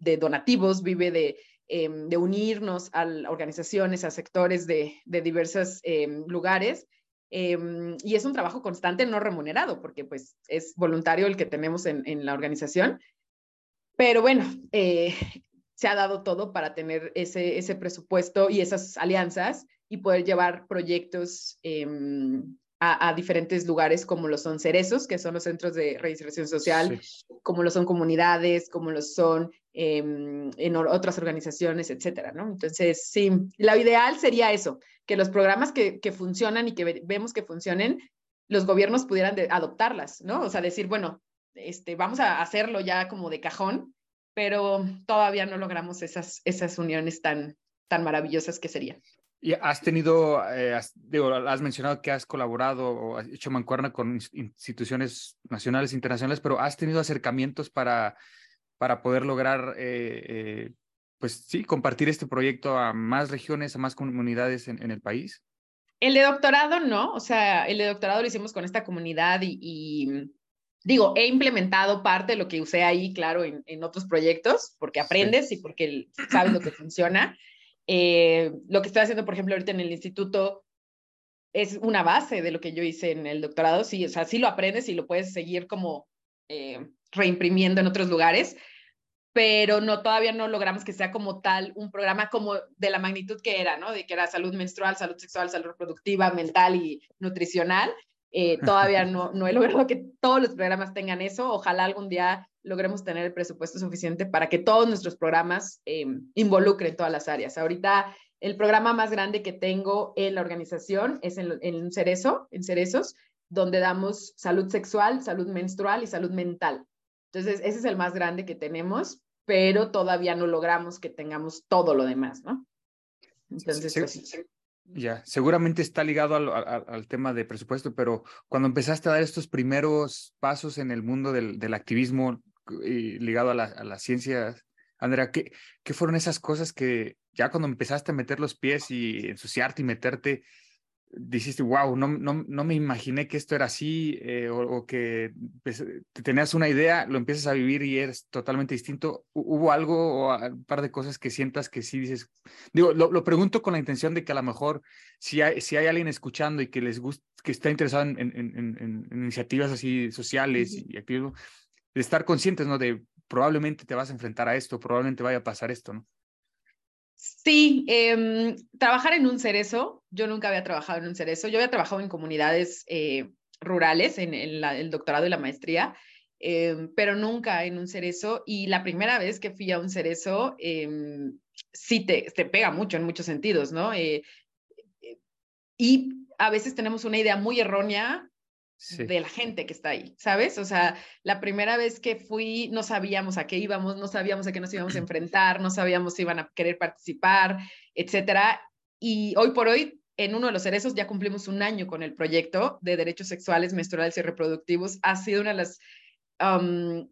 Speaker 1: de donativos, vive de Em, de unirnos a organizaciones, a sectores de, diversos em, lugares. Em, y es un trabajo constante, no remunerado, porque pues es voluntario el que tenemos en, la organización. Pero bueno, eh, se ha dado todo para tener ese, ese presupuesto y esas alianzas y poder llevar proyectos a, diferentes lugares como lo son cerezos, que son los centros de reinserción social, como lo son comunidades, como lo son em, en otras organizaciones, etcétera, ¿no? Entonces, sí, lo ideal sería eso, que los programas que, que funcionan y que vemos que funcionen, los gobiernos pudieran adoptarlas, ¿no? O sea, decir, bueno, este, vamos a hacerlo ya como de cajón, pero todavía no logramos esas, esas uniones tan, tan maravillosas que serían.
Speaker 2: ¿Y has tenido, eh, has, digo, has mencionado que has colaborado o has hecho mancuerna con instituciones nacionales e internacionales, pero has tenido acercamientos para para poder lograr, eh, eh, pues sí, compartir este proyecto a más regiones, a más comunidades en, en, el país?
Speaker 1: El de doctorado no, o sea, el de doctorado lo hicimos con esta comunidad y, y digo, he implementado parte de lo que usé ahí, claro, en, en otros proyectos, porque aprendes sí. y porque sabes lo que funciona. Eh, lo que estoy haciendo, por ejemplo, ahorita en el instituto es una base de lo que yo hice en el doctorado. Sí, o sea, sí lo aprendes y lo puedes seguir como eh, reimprimiendo en otros lugares, pero no, todavía no logramos que sea como tal un programa como de la magnitud que era, ¿no? De que era salud menstrual, salud sexual, salud reproductiva, mental y nutricional. Eh, todavía no, no he logrado que todos los programas tengan eso. Ojalá algún día logremos tener el presupuesto suficiente para que todos nuestros programas eh, involucren todas las áreas. Ahorita el programa más grande que tengo en la organización es en, en Cerezo, en Cerezos, donde damos salud sexual, salud menstrual y salud mental. Entonces, ese es el más grande que tenemos, pero todavía no logramos que tengamos todo lo demás, ¿no?
Speaker 2: Entonces, sí, sí. Ya, seguramente está ligado al, al, al, tema de presupuesto, pero cuando empezaste a dar estos primeros pasos en el mundo del, del activismo y ligado a, la, a las ciencias, Andrea, ¿qué, ¿qué fueron esas cosas que ya cuando empezaste a meter los pies y ensuciarte y meterte, dijiste, wow, no, no, no me imaginé que esto era así, eh, o, o, que pues, te tenías una idea, lo empiezas a vivir y eres totalmente distinto. ¿Hubo algo o un par de cosas que sientas que sí dices? Digo, lo, lo pregunto con la intención de que a lo mejor si hay, si hay alguien escuchando y que les gusta, que está interesado en, en, en, en iniciativas así sociales -huh. y activismo, de estar conscientes, ¿no? De probablemente te vas a enfrentar a esto, probablemente vaya a pasar esto, ¿no?
Speaker 1: Sí, eh, trabajar en un cerezo, yo nunca había trabajado en un cerezo, yo había trabajado en comunidades eh, rurales, en, el doctorado y la maestría, eh, pero nunca en un cerezo. Y la primera vez que fui a un cerezo, em, sí te, te, pega mucho en muchos sentidos, ¿no? Eh, y a veces tenemos una idea muy errónea Sí. de la gente que está ahí, ¿sabes? O sea, la primera vez que fui no sabíamos a qué íbamos, no sabíamos a qué nos íbamos a enfrentar, no sabíamos si iban a querer participar, etcétera. Y hoy por hoy, en uno de los cerezos, ya cumplimos un año con el proyecto de derechos sexuales, menstruales y reproductivos. Ha sido una de las, um,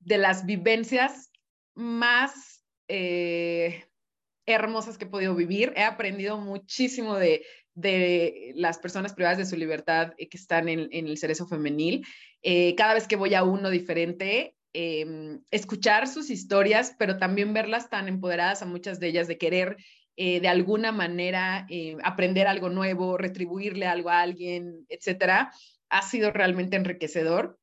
Speaker 1: de las vivencias más eh, hermosas que he podido vivir. He aprendido muchísimo de, de las personas privadas de su libertad eh, que están en, en, el cerezo femenil. Eh, cada vez que voy a uno diferente, eh, escuchar sus historias, pero también verlas tan empoderadas a muchas de ellas de querer eh, de alguna manera aprender algo nuevo, retribuirle algo a alguien, etcétera, ha sido realmente enriquecedor.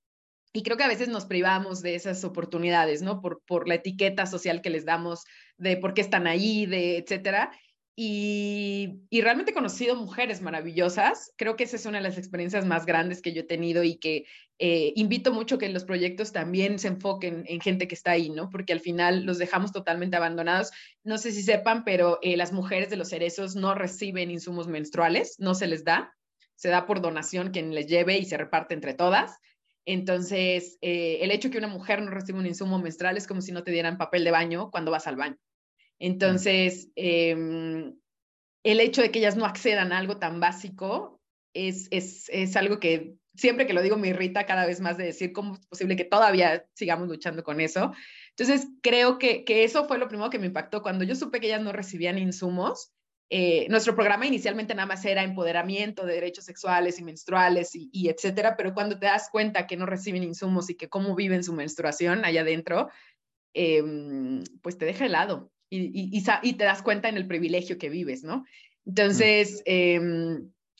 Speaker 1: Y creo que a veces nos privamos de esas oportunidades, ¿no? Por, por la etiqueta social que les damos de por qué están ahí, de etcétera. Y, realmente he conocido mujeres maravillosas. Creo que esa es una de las experiencias más grandes que yo he tenido y que eh, invito mucho que los proyectos también se enfoquen en gente que está ahí, ¿no? Porque al final los dejamos totalmente abandonados. No sé si sepan, pero eh, las mujeres de los cerezos no reciben insumos menstruales, no se les da. Se da por donación quien les lleve y se reparte entre todas. Entonces, eh, el hecho que una mujer no reciba un insumo menstrual es como si no te dieran papel de baño cuando vas al baño. Entonces, eh, el hecho de que ellas no accedan a algo tan básico es, es, es, algo que siempre que lo digo me irrita cada vez más de decir cómo es posible que todavía sigamos luchando con eso. Entonces, creo que, que eso fue lo primero que me impactó. Cuando yo supe que ellas no recibían insumos, eh, nuestro programa inicialmente nada más era empoderamiento de derechos sexuales y menstruales y, y, etcétera, pero cuando te das cuenta que no reciben insumos y que cómo viven su menstruación allá adentro, eh, pues te deja helado y, te das cuenta en el privilegio que vives, ¿no? Entonces, eh,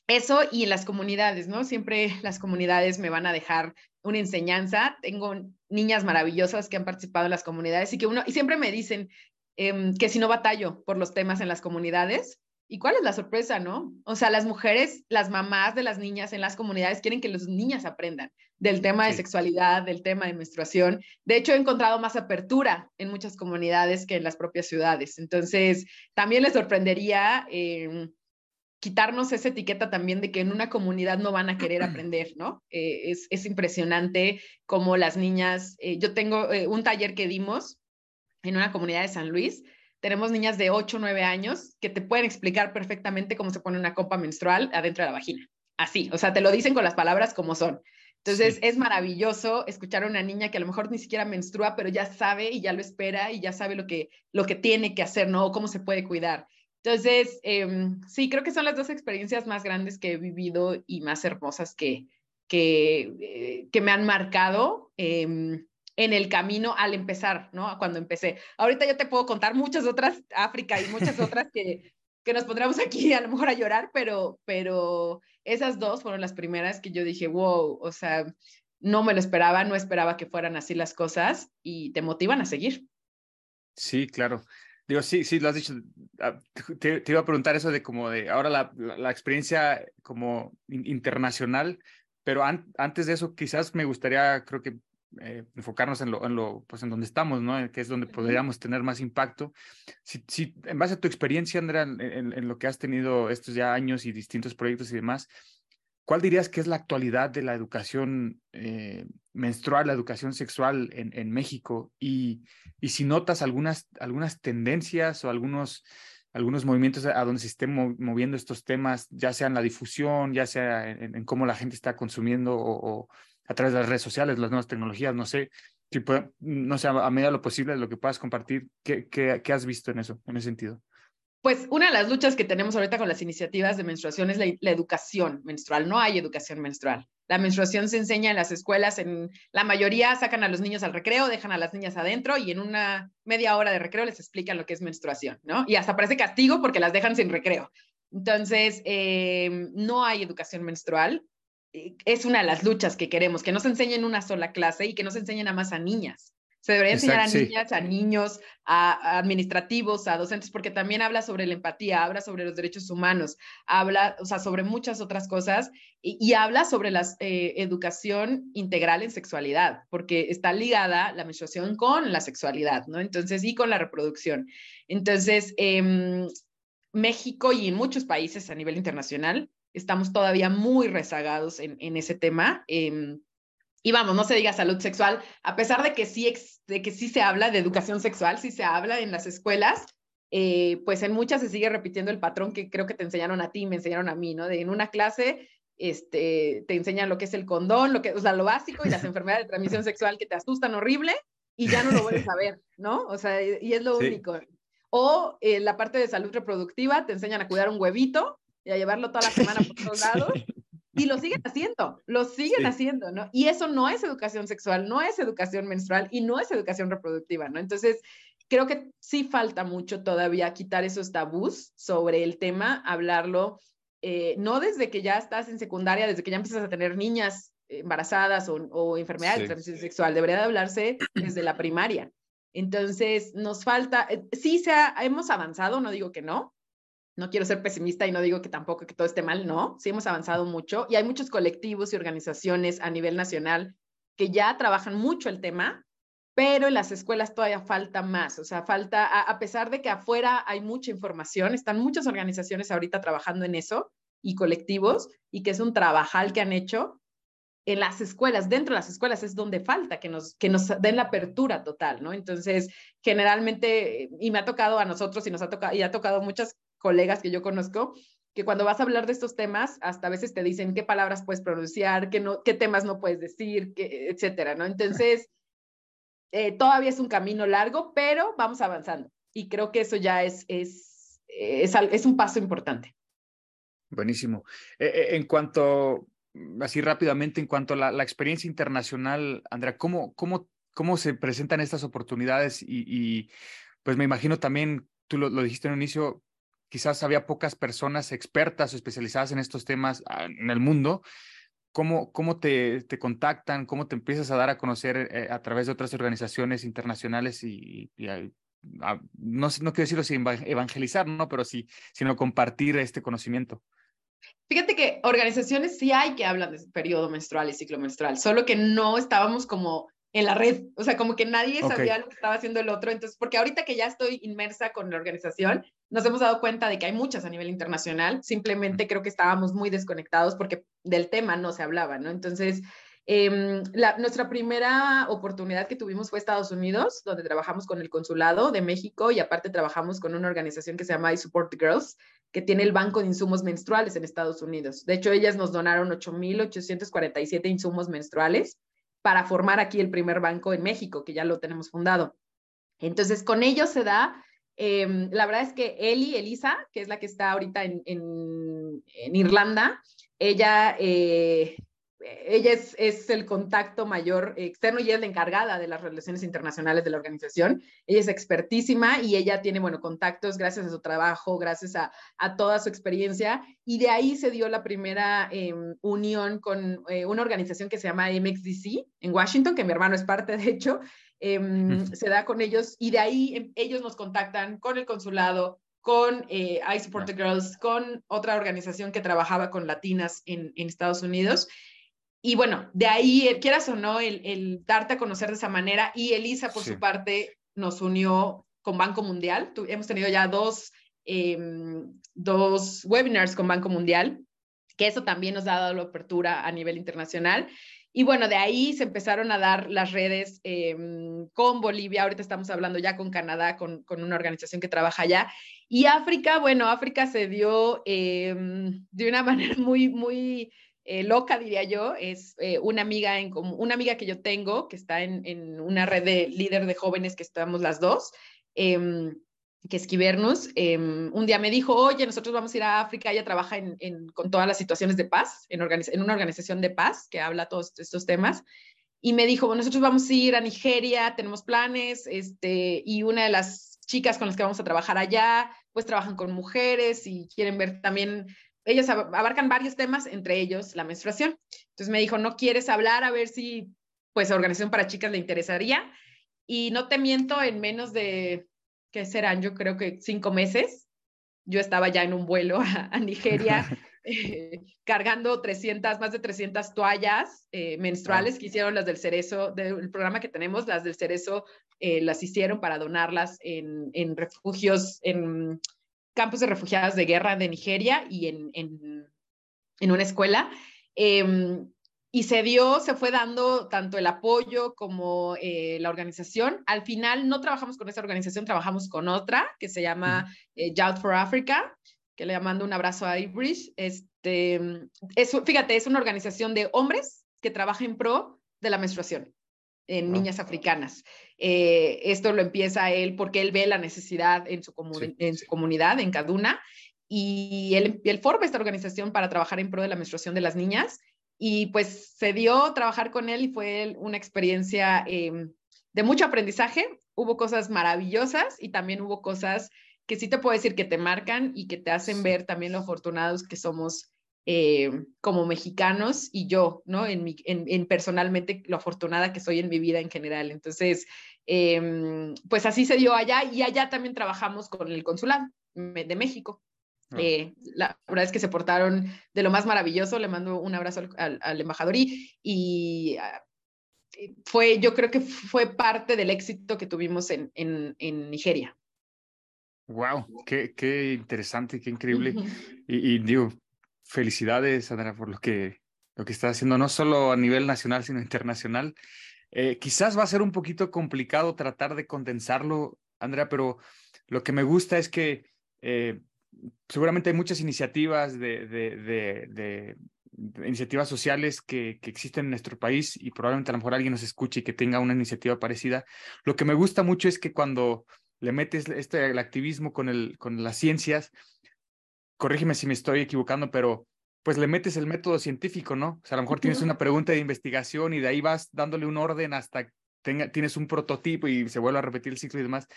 Speaker 1: eso y en las comunidades, ¿no? Siempre las comunidades me van a dejar una enseñanza. Tengo niñas maravillosas que han participado en las comunidades y que uno, y siempre me dicen eh, que si no batallo por los temas en las comunidades, ¿Y cuál es la sorpresa, no? O sea, las mujeres, las mamás de las niñas en las comunidades quieren que las niñas aprendan del tema de sí. sexualidad, del tema de menstruación. De hecho, he encontrado más apertura en muchas comunidades que en las propias ciudades. Entonces, también les sorprendería eh, quitarnos esa etiqueta también de que en una comunidad no van a querer aprender, ¿no? Eh, es, es, impresionante cómo las niñas, eh, yo tengo eh, un taller que dimos en una comunidad de San Luis, tenemos niñas de 8 o 9 años que te pueden explicar perfectamente cómo se pone una copa menstrual adentro de la vagina. Así, o sea, te lo dicen con las palabras como son. Entonces
Speaker 2: Sí.
Speaker 1: es maravilloso escuchar a una niña que a lo mejor ni siquiera menstrua, pero ya sabe y ya lo espera y ya sabe lo que, lo que tiene que hacer, ¿no? O cómo se puede cuidar. Entonces, em, sí, creo que son las dos experiencias más grandes que he vivido y más hermosas que, que, eh, que me han marcado em, en el camino al empezar, ¿no? Cuando empecé. Ahorita yo te puedo contar muchas otras, África y muchas otras que, que nos pondremos aquí a lo mejor a llorar, pero, pero esas dos fueron las primeras que yo dije, wow, o sea, no me lo esperaba, no esperaba que fueran así las cosas y te motivan a seguir.
Speaker 2: Sí, claro. Digo, sí, sí, lo has dicho. Ah, Te, te iba a preguntar eso de como de ahora la, la, la experiencia como in- internacional, pero an- antes de eso quizás me gustaría, creo que eh, enfocarnos en lo, en lo, pues en donde estamos, ¿no? En Que es donde podríamos tener más impacto. Si, si en base a tu experiencia, Andrea, en, en- en lo que has tenido estos ya años y distintos proyectos y demás, ¿cuál dirías que es la actualidad de la educación eh, menstrual, la educación sexual en, en México? Y, y si notas algunas, algunas tendencias o algunos, algunos movimientos a donde se estén mo- moviendo estos temas, ya sea en la difusión, ya sea en, en cómo la gente está consumiendo o, o a través de las redes sociales, las nuevas tecnologías, no sé, puede- no sé, a medida de lo posible, lo que puedas compartir, ¿qué, qué, qué has visto en eso, en ese sentido?
Speaker 1: Pues una de las luchas que tenemos ahorita con las iniciativas de menstruación es la, la educación menstrual. No hay educación menstrual. La menstruación se enseña en las escuelas, en la mayoría sacan a los niños al recreo, dejan a las niñas adentro y en una media hora de recreo les explican lo que es menstruación, ¿no? Y hasta parece castigo porque las dejan sin recreo. Entonces, eh, no hay educación menstrual. Eh, Es una de las luchas que queremos, que no se enseñen una sola clase y que no se enseñen nada más a niñas. Se debería enseñar a
Speaker 2: sí.
Speaker 1: niñas, a niños, a, a administrativos, a docentes, porque también habla sobre la empatía, habla sobre los derechos humanos, habla, o sea, sobre muchas otras cosas y, y habla sobre la educación integral en sexualidad, porque está ligada la menstruación con la sexualidad, ¿no? Entonces, y con la reproducción. Entonces, em, México y en muchos países a nivel internacional estamos todavía muy rezagados en, en ese tema. em, y vamos, no se diga salud sexual, a pesar de que sí, ex- de que sí se habla de educación sexual, sí se habla en las escuelas, eh, pues en muchas se sigue repitiendo el patrón que creo que te enseñaron a ti, me enseñaron a mí, ¿no? De en una clase este, te enseñan lo que es el condón, lo que, o sea, lo básico y las enfermedades de transmisión sexual que te asustan horrible y ya no lo vuelves a ver, ¿no? O sea, y es lo
Speaker 2: Sí.
Speaker 1: único. O eh, la parte de salud reproductiva, te enseñan a cuidar un huevito y a llevarlo toda la semana por todos lados. Y lo siguen haciendo, lo siguen
Speaker 2: Sí.
Speaker 1: haciendo, ¿no? Y eso no es educación sexual, no es educación menstrual y no es educación reproductiva, ¿no? Entonces, creo que sí falta mucho todavía quitar esos tabús sobre el tema, hablarlo, eh, no desde que ya estás en secundaria, desde que ya empiezas a tener niñas embarazadas o, o enfermedades de
Speaker 2: Sí.
Speaker 1: transmisión sexual, debería de hablarse desde la primaria. Entonces, nos falta, eh, sí se ha- hemos avanzado, no digo que no, no quiero ser pesimista y no digo que tampoco que todo esté mal, no, sí hemos avanzado mucho y hay muchos colectivos y organizaciones a nivel nacional que ya trabajan mucho el tema, pero en las escuelas todavía falta más, o sea, falta, a, pesar de que afuera hay mucha información, están muchas organizaciones ahorita trabajando en eso y colectivos y que es un trabajal que han hecho. En las escuelas, dentro de las escuelas es donde falta que nos, que nos den la apertura total, ¿no? Entonces, generalmente, y me ha tocado a nosotros y nos ha tocado, y ha tocado muchas colegas que yo conozco, que cuando vas a hablar de estos temas, hasta a veces te dicen qué palabras puedes pronunciar, qué, no, qué temas no puedes decir, qué, etcétera, ¿no? Entonces, eh, todavía es un camino largo, pero vamos avanzando. Y creo que eso ya es, es, es, es un paso importante.
Speaker 2: Buenísimo. Eh, eh, en cuanto, así rápidamente, en cuanto a la, la experiencia internacional, Andrea, ¿cómo, cómo, cómo se presentan estas oportunidades? Y, y pues me imagino también, tú lo, lo dijiste en un inicio, quizás había pocas personas expertas o especializadas en estos temas ah, en el mundo. ¿Cómo, cómo te, te, contactan? ¿Cómo te empiezas a dar a conocer eh, a través de otras organizaciones internacionales? Y, y a, a, no, no quiero decirlo sin evangelizar, ¿no? Pero sí, sino compartir este conocimiento.
Speaker 1: Fíjate que organizaciones sí hay que hablan de periodo menstrual y ciclo menstrual, solo que no estábamos como en la red, o sea, como que nadie sabía okay. lo que estaba haciendo el otro, entonces, porque ahorita que ya estoy inmersa con la organización, nos hemos dado cuenta de que hay muchas a nivel internacional, simplemente creo que estábamos muy desconectados porque del tema no se hablaba, ¿no? Entonces, eh, la, nuestra primera oportunidad que tuvimos fue Estados Unidos, donde trabajamos con el consulado de México y aparte trabajamos con una organización que se llama I Support Girls, que tiene el Banco de Insumos Menstruales en Estados Unidos. De hecho, ellas nos donaron 8.847 insumos menstruales para formar aquí el primer banco en México, que ya lo tenemos fundado. Entonces, con ellos se da, em, la verdad es que Eli, Elisa, que es la que está ahorita en, en, en Irlanda, ella eh, ella es, es, el contacto mayor externo y es la encargada de las relaciones internacionales de la organización. Ella es expertísima y ella tiene, bueno, contactos gracias a su trabajo, gracias a, a toda su experiencia. Y de ahí se dio la primera eh, unión con eh, una organización que se llama MXDC en Washington, que mi hermano es parte, de hecho. Eh, se da con ellos y de ahí em, ellos nos contactan con el consulado, con eh, I Support the Girls, con otra organización que trabajaba con latinas en, en Estados Unidos y bueno, de ahí, eh, quieras o no, el, el, darte a conocer de esa manera. Y Elisa, por sí. su parte, nos unió con Banco Mundial. Tu, hemos tenido ya dos, eh, dos webinars con Banco Mundial, que eso también nos ha dado la apertura a nivel internacional. Y bueno, de ahí se empezaron a dar las redes eh, con Bolivia, ahorita estamos hablando ya con Canadá, con, con, una organización que trabaja allá. Y África, bueno, África se dio eh, de una manera muy, muy eh, loca, diría yo, es eh, una, amiga en, una amiga que yo tengo, que está en, en, una red de líder de jóvenes que estamos las dos, eh, que es Kibernus, un día me dijo, oye, nosotros vamos a ir a África, ella trabaja en, con todas las situaciones de paz, en, en, una organización de paz que habla todos estos temas, y me dijo, bueno, nosotros vamos a ir a Nigeria, tenemos planes, este, y una de las chicas con las que vamos a trabajar allá, pues trabajan con mujeres y quieren ver también ellos abarcan varios temas, entre ellos la menstruación. Entonces me dijo, ¿no quieres hablar a ver si pues Organización para Chicas le interesaría? Y no te miento, en menos de, ¿qué serán? Yo creo que cinco meses, yo estaba ya en un vuelo a, a Nigeria eh, cargando 300, más de 300 toallas eh, menstruales que hicieron las del Cerezo, del programa que tenemos, las del Cerezo eh, las hicieron para donarlas en, en refugios, en campos de refugiadas de guerra de Nigeria y en, en, en una escuela. Y se dio, se fue dando tanto el apoyo como eh, la organización. Al final no trabajamos con esa organización, trabajamos con otra que se llama eh, Youth for Africa, que le mando un abrazo a Irish. Este, es, fíjate, es una organización de hombres que trabaja en pro de la menstruación en oh. niñas africanas. Eh, esto lo empieza él porque él ve la necesidad en su, sí. en su comunidad, en Kaduna, y él, él, forma esta organización para trabajar en pro de la menstruación de las niñas. Y pues se dio trabajar con él y fue una experiencia eh, de mucho aprendizaje. Hubo cosas maravillosas y también hubo cosas que sí te puedo decir que te marcan y que te hacen ver también lo afortunados que somos eh, como mexicanos y yo, ¿no? En, mi, en, en, personalmente lo afortunada que soy en mi vida en general. Entonces, eh, pues así se dio allá y allá también trabajamos con el consulado de México. Oh. Eh, la verdad es que se portaron de lo más maravilloso. Le mando un abrazo al, al, al embajador y, y uh, fue, yo creo que fue parte del éxito que tuvimos en, en, en Nigeria.
Speaker 2: Wow, qué, qué interesante, qué increíble. Uh -huh. y, y digo, felicidades, Sandra, por lo que, lo que estás haciendo, no solo a nivel nacional, sino internacional. Eh, quizás va a ser un poquito complicado tratar de condensarlo, Andrea, pero lo que me gusta es que eh, seguramente hay muchas iniciativas de, de, de, iniciativas sociales que, que, existen en nuestro país y probablemente a lo mejor alguien nos escuche y que tenga una iniciativa parecida. Lo que me gusta mucho es que cuando le metes este, el activismo con, el, con las ciencias, corrígeme si me estoy equivocando, pero pues le metes el método científico, ¿no? O sea, a lo mejor tienes una pregunta de investigación y de ahí vas dándole un orden hasta tenga, tienes un prototipo y se vuelve a repetir el ciclo y demás.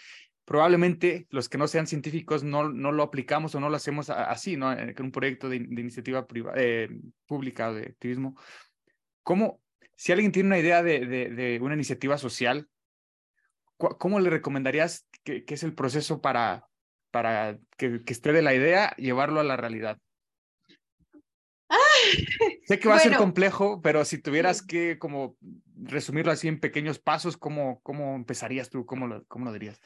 Speaker 2: Probablemente los que no sean científicos no, no lo aplicamos o no lo hacemos así, ¿no? Eh, con un proyecto de, iniciativa privada, eh, pública de activismo. ¿Cómo, si alguien tiene una idea de, de, de una iniciativa social, ¿cómo le recomendarías que, que es el proceso para, para que, que, esté de la idea, llevarlo a la realidad? Sé que va bueno, a ser complejo, pero si tuvieras que como resumirlo así en pequeños pasos, ¿cómo, cómo empezarías tú? ¿Cómo lo, cómo lo dirías?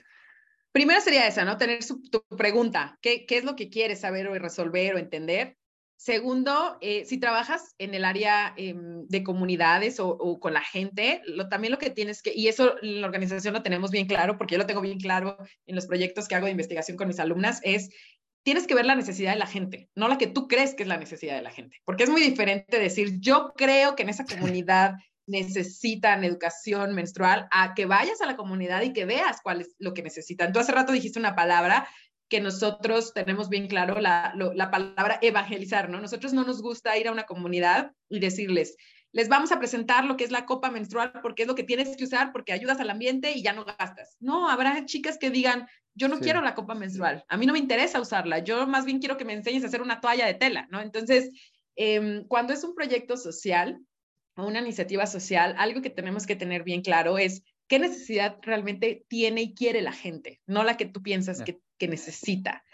Speaker 1: Primero sería esa, ¿no? Tener su, tu pregunta. ¿Qué, ¿Qué, es lo que quieres saber o resolver o entender? Segundo, eh, si trabajas en el área eh, de comunidades o, o, con la gente, lo, también lo que tienes que, y eso en la organización lo tenemos bien claro, porque yo lo tengo bien claro en los proyectos que hago de investigación con mis alumnas, es tienes que ver la necesidad de la gente, no la que tú crees que es la necesidad de la gente, porque es muy diferente decir, yo creo que en esa comunidad necesitan educación menstrual, a que vayas a la comunidad y que veas cuál es lo que necesitan. Tú hace rato dijiste una palabra que nosotros tenemos bien claro, la, la palabra evangelizar, ¿no? Nosotros no nos gusta ir a una comunidad y decirles, les vamos a presentar lo que es la copa menstrual porque es lo que tienes que usar porque ayudas al ambiente y ya no gastas. No, habrá chicas que digan, yo no quiero la copa menstrual, a mí no me interesa usarla, yo más bien quiero que me enseñes a hacer una toalla de tela, ¿no? Entonces, em, cuando es un proyecto social o una iniciativa social, algo que tenemos que tener bien claro es qué necesidad realmente tiene y quiere la gente, no la que tú piensas que, que, necesita.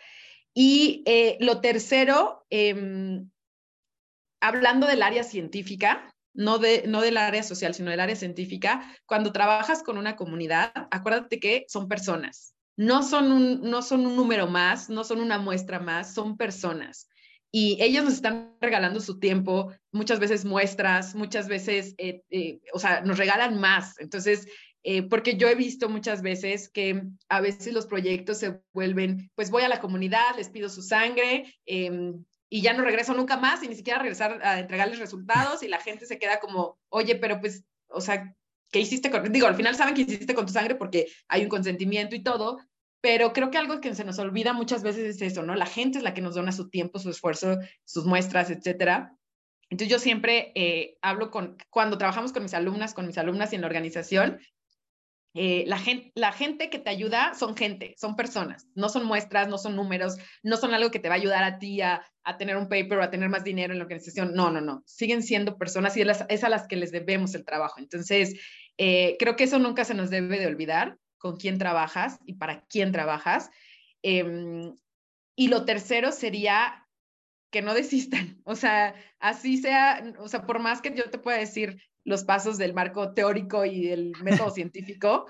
Speaker 1: Y eh, lo tercero, em, hablando del área científica, no, de, no del área social, sino del área científica, cuando trabajas con una comunidad, acuérdate que son personas, no son un, no son un número más, no son una muestra más, son personas. Y ellos nos están regalando su tiempo, muchas veces muestras, muchas veces, eh, eh, o sea, nos regalan más. Entonces, eh, porque yo he visto muchas veces que a veces los proyectos se vuelven, pues voy a la comunidad, les pido su sangre, em, y ya no regreso nunca más y ni siquiera regresar a entregarles resultados y la gente se queda como, oye, pero pues, o sea, ¿qué hiciste con, digo, al final saben que hiciste con tu sangre porque hay un consentimiento y todo, pero creo que algo que se nos olvida muchas veces es eso, ¿no? La gente es la que nos dona su tiempo, su esfuerzo, sus muestras, etcétera. Entonces yo siempre eh, hablo con, cuando trabajamos con mis alumnas, con mis alumnas y en la organización, eh, la, gente, que te ayuda son gente, son personas, no son muestras, no son números, no son algo que te va a ayudar a ti a, tener un paper o a tener más dinero en la organización. No, no, no. Siguen siendo personas y es, a las que les debemos el trabajo. Entonces, eh, creo que eso nunca se nos debe de olvidar, con quién trabajas y para quién trabajas. Em, y lo tercero sería que no desistan. O sea, así sea, o sea, por más que yo te pueda decir, los pasos del marco teórico y del método científico,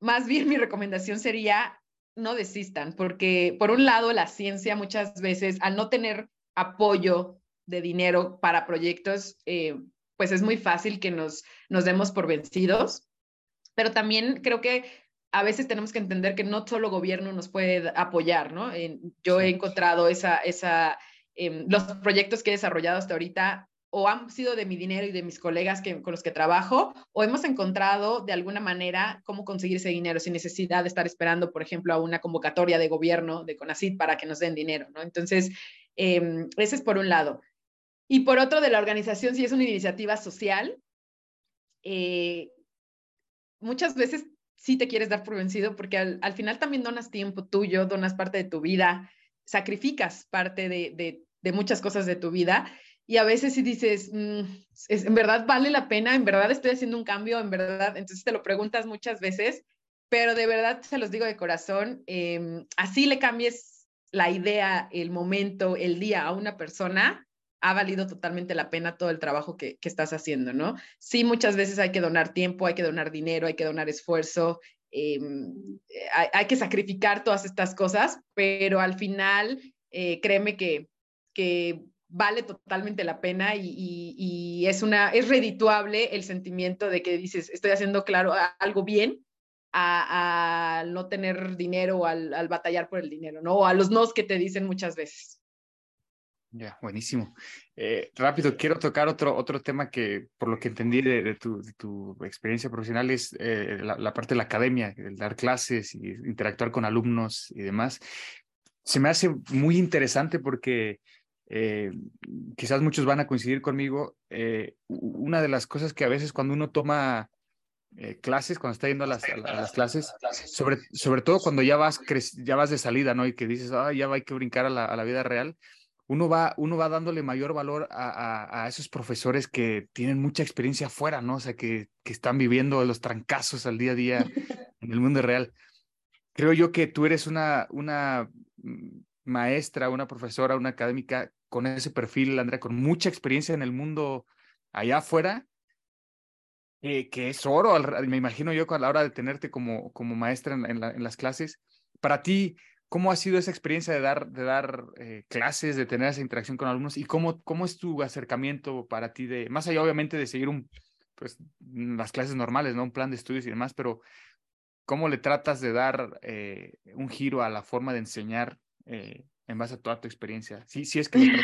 Speaker 1: más bien mi recomendación sería no desistan, porque por un lado la ciencia muchas veces, al no tener apoyo de dinero para proyectos, eh, pues es muy fácil que nos, nos demos por vencidos, pero también creo que a veces tenemos que entender que no solo gobierno nos puede apoyar, ¿no? yo he encontrado esa, esa, em, los proyectos que he desarrollado hasta ahorita o han sido de mi dinero y de mis colegas que, con los que trabajo, o hemos encontrado de alguna manera cómo conseguir ese dinero sin necesidad de estar esperando, por ejemplo, a una convocatoria de gobierno de CONACID para que nos den dinero, ¿no? Entonces, eh, ese es por un lado. Y por otro, de la organización, si es una iniciativa social, eh, muchas veces sí te quieres dar por vencido porque al, final también donas tiempo tuyo, donas parte de tu vida, sacrificas parte de, de muchas cosas de tu vida y a veces si dices, mm, ¿en verdad vale la pena? ¿En verdad estoy haciendo un cambio? ¿En verdad? Entonces te lo preguntas muchas veces, pero de verdad se los digo de corazón, em, así le cambies la idea, el momento, el día a una persona, ha valido totalmente la pena todo el trabajo que, que estás haciendo, ¿no? Sí, muchas veces hay que donar tiempo, hay que donar dinero, hay que donar esfuerzo, em, hay, hay, que sacrificar todas estas cosas, pero al final, eh, créeme que, que vale totalmente la pena y, es, una, es redituable el sentimiento de que dices, estoy haciendo claro algo bien a, no tener dinero o al, batallar por el dinero, ¿no? O a los nos que te dicen muchas veces.
Speaker 2: Ya, buenísimo. Eh, rápido, quiero tocar otro, otro tema que, por lo que entendí de, tu, tu, experiencia profesional, es eh, la, la, parte de la academia, el dar clases y interactuar con alumnos y demás. Se me hace muy interesante porque eh, quizás muchos van a coincidir conmigo, eh, una de las cosas que a veces cuando uno toma eh, clases, cuando está yendo a las, las, clases, sobre, sobre todo cuando ya vas, ya vas de salida, ¿no? Y que dices, ah, ya va, hay que brincar a la, a la vida real, uno va, uno va dándole mayor valor a, a, esos profesores que tienen mucha experiencia afuera, ¿no? O sea, que, que están viviendo los trancazos al día a día en el mundo real. Creo yo que tú eres una, una maestra, una profesora, una académica con ese perfil, Andrea, con mucha experiencia en el mundo allá afuera, eh, que es oro, me imagino yo a la hora de tenerte como, como maestra en, las clases. Para ti, ¿cómo ha sido esa experiencia de dar, de dar eh, clases, de tener esa interacción con alumnos? ¿Y cómo, cómo es tu acercamiento para ti, de, más allá obviamente de seguir un, pues, las clases normales, ¿no? un plan de estudios y demás, pero ¿cómo le tratas de dar eh, un giro a la forma de enseñar en base a toda tu experiencia. Sí, sí es que... lo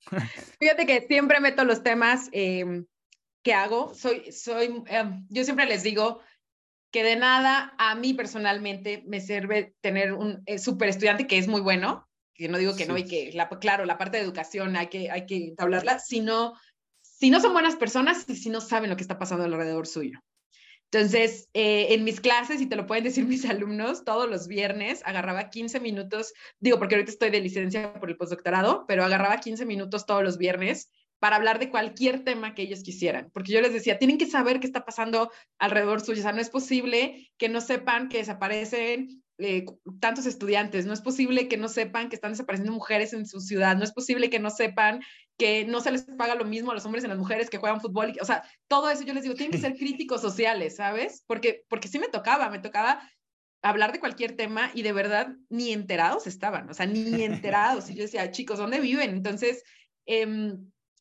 Speaker 1: Fíjate que siempre meto los temas em, que hago. Soy, soy, em, yo siempre les digo que de nada a mí personalmente me sirve tener un eh, super estudiante que es muy bueno, que no digo que no y que, la, claro, la parte de educación hay que, hay que hablarla, sino si no son buenas personas y si no saben lo que está pasando alrededor suyo. Entonces, eh, en mis clases, y te lo pueden decir mis alumnos, todos los viernes agarraba 15 minutos, digo porque ahorita estoy de licencia por el postdoctorado, pero agarraba 15 minutos todos los viernes para hablar de cualquier tema que ellos quisieran, porque yo les decía, tienen que saber qué está pasando alrededor suyo, o sea, no es posible que no sepan que desaparecen eh, tantos estudiantes, no es posible que no sepan que están desapareciendo mujeres en su ciudad, no es posible que no sepan que no se les paga lo mismo a los hombres y a las mujeres que juegan fútbol, o sea, todo eso yo les digo, tienen que ser críticos sociales, ¿sabes? Porque, porque sí me tocaba, me tocaba hablar de cualquier tema y de verdad ni enterados estaban, o sea, ni enterados. Y yo decía, chicos, ¿dónde viven? Entonces, eh,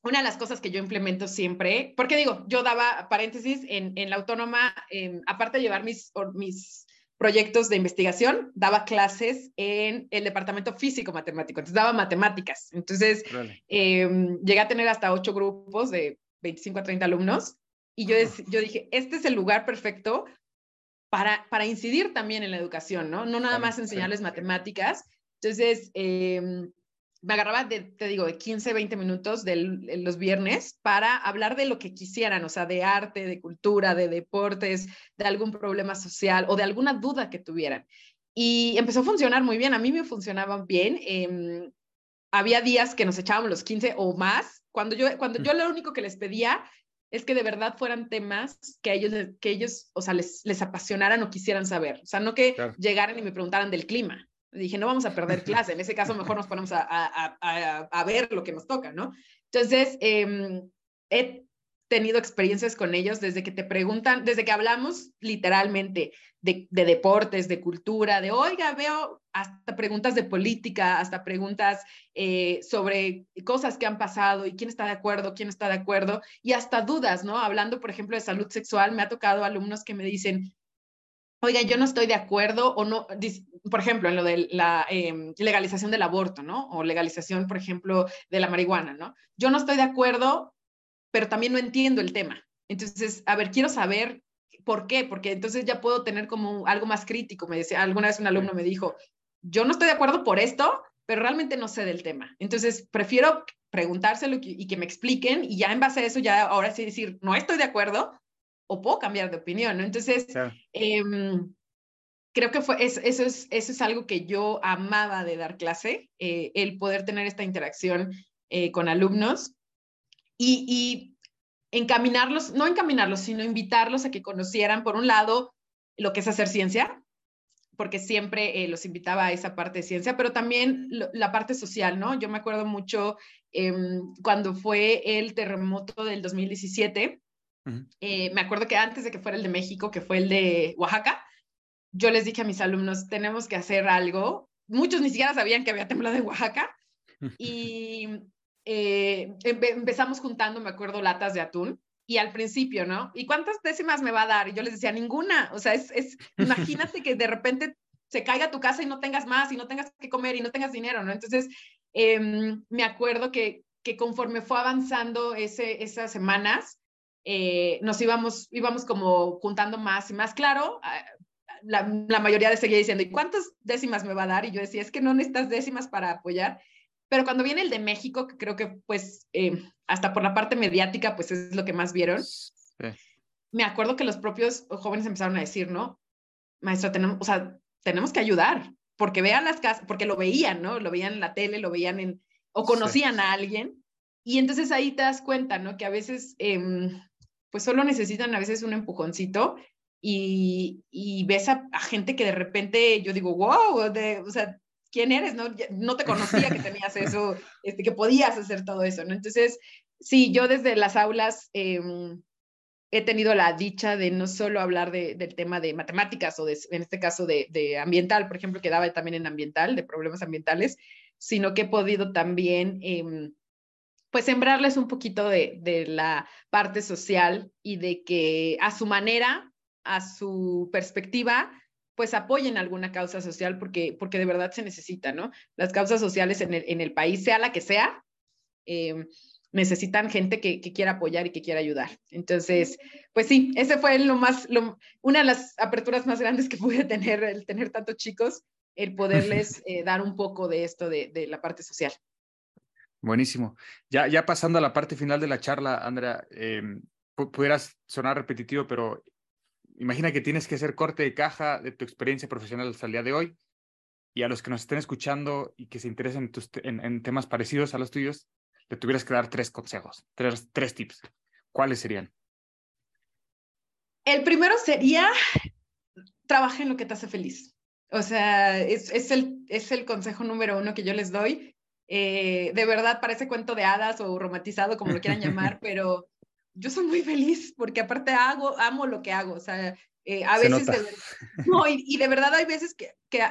Speaker 1: una de las cosas que yo implemento siempre, porque digo, yo daba paréntesis en, en la autónoma, em, aparte de llevar mis, mis proyectos de investigación, daba clases en el departamento físico matemático, entonces daba matemáticas. Entonces, eh, llegué a tener hasta ocho grupos de 25 a 30 alumnos y yo, yo dije, este es el lugar perfecto para, para incidir también en la educación, ¿no? No nada más enseñarles matemáticas. Entonces, eh, me agarraba, te digo, de 15, 20 minutos de los viernes para hablar de lo que quisieran, o sea, de arte, de cultura, de deportes, de algún problema social o de alguna duda que tuvieran. Y empezó a funcionar muy bien, a mí me funcionaban bien. Em, había días que nos echábamos los 15 o más, cuando yo, cuando yo lo único que les pedía es que de verdad fueran temas que ellos, que ellos o sea, les, les apasionaran o quisieran saber. O sea, no que llegaran y me preguntaran del clima dije, no vamos a perder clase, en ese caso mejor nos ponemos a, a, a, a ver lo que nos toca, ¿no? Entonces, eh, he tenido experiencias con ellos desde que te preguntan, desde que hablamos literalmente de, de, deportes, de cultura, de, oiga, veo hasta preguntas de política, hasta preguntas eh, sobre cosas que han pasado y quién está de acuerdo, quién está de acuerdo, y hasta dudas, ¿no? Hablando, por ejemplo, de salud sexual, me ha tocado alumnos que me dicen, oiga, yo no estoy de acuerdo o no, por ejemplo, en lo de la em, legalización del aborto, ¿no? O legalización, por ejemplo, de la marihuana, ¿no? Yo no estoy de acuerdo, pero también no entiendo el tema. Entonces, a ver, quiero saber por qué, porque entonces ya puedo tener como algo más crítico. Me decía, alguna vez un alumno me dijo, yo no estoy de acuerdo por esto, pero realmente no sé del tema. Entonces, prefiero preguntárselo y que me expliquen y ya en base a eso, ya ahora sí decir, no estoy de acuerdo, o puedo cambiar de opinión, ¿no? Entonces, em, creo que fue, eso, es, eso es algo que yo amaba de dar clase, eh, el poder tener esta interacción eh, con alumnos y, y, encaminarlos, no encaminarlos, sino invitarlos a que conocieran, por un lado, lo que es hacer ciencia, porque siempre eh, los invitaba a esa parte de ciencia, pero también la parte social, ¿no? Yo me acuerdo mucho em, cuando fue el terremoto del 2017, eh, me acuerdo que antes de que fuera el de México, que fue el de Oaxaca, yo les dije a mis alumnos, tenemos que hacer algo. Muchos ni siquiera sabían que había temblado en Oaxaca. Y eh, empezamos juntando, me acuerdo, latas de atún. Y al principio, ¿no? ¿Y cuántas décimas me va a dar? Y yo les decía, ninguna. O sea, es, es imagínate que de repente se caiga tu casa y no tengas más y no tengas que comer y no tengas dinero, ¿no? Entonces, em, me acuerdo que, que conforme fue avanzando ese, esas semanas, eh, nos íbamos, íbamos como juntando más y más. Claro, ah, la, la, mayoría de seguía diciendo, ¿y cuántas décimas me va a dar? Y yo decía, es que no necesitas décimas para apoyar. Pero cuando viene el de México, que creo que pues eh, hasta por la parte mediática, pues es lo que más vieron, me acuerdo que los propios jóvenes empezaron a decir, ¿no? Maestra, tenemos, o sea, tenemos que ayudar, porque vean las casas, porque lo veían, ¿no? Lo veían en la tele, lo veían en, o conocían sí. a alguien. Y entonces ahí te das cuenta, ¿no? Que a veces eh, pues solo necesitan a veces un empujoncito y, y ves a, a, gente que de repente yo digo, wow, de, o sea, ¿quién eres? No, no te conocía que tenías eso, este, que podías hacer todo eso, ¿no? Entonces, sí, yo desde las aulas eh, he tenido la dicha de no solo hablar de, del tema de matemáticas o de, en este caso de, de, ambiental, por ejemplo, que daba también en ambiental, de problemas ambientales, sino que he podido también... Eh, pues sembrarles un poquito de, de, la parte social y de que a su manera, a su perspectiva, pues apoyen alguna causa social porque, porque de verdad se necesita, ¿no? Las causas sociales en el, en el país, sea la que sea, eh, necesitan gente que, que, quiera apoyar y que quiera ayudar. Entonces, pues sí, ese fue lo más, lo, una de las aperturas más grandes que pude tener, el tener tantos chicos, el poderles eh, dar un poco de esto de, de, la parte social.
Speaker 2: Buenísimo. Ya, ya pasando a la parte final de la charla, Andrea, eh, pudieras sonar repetitivo, pero imagina que tienes que hacer corte de caja de tu experiencia profesional hasta el día de hoy y a los que nos estén escuchando y que se interesen en, temas parecidos a los tuyos, le tuvieras que dar tres consejos, tres, tres tips. ¿Cuáles serían?
Speaker 1: El primero sería, trabaja en lo que te hace feliz. O sea, es, es, el, es el consejo número uno que yo les doy. Eh, de verdad parece cuento de hadas o romantizado, como lo quieran llamar, pero yo soy muy feliz porque aparte hago, amo lo que hago, o sea, eh, a veces, de, no, y, y, de verdad hay veces que, que,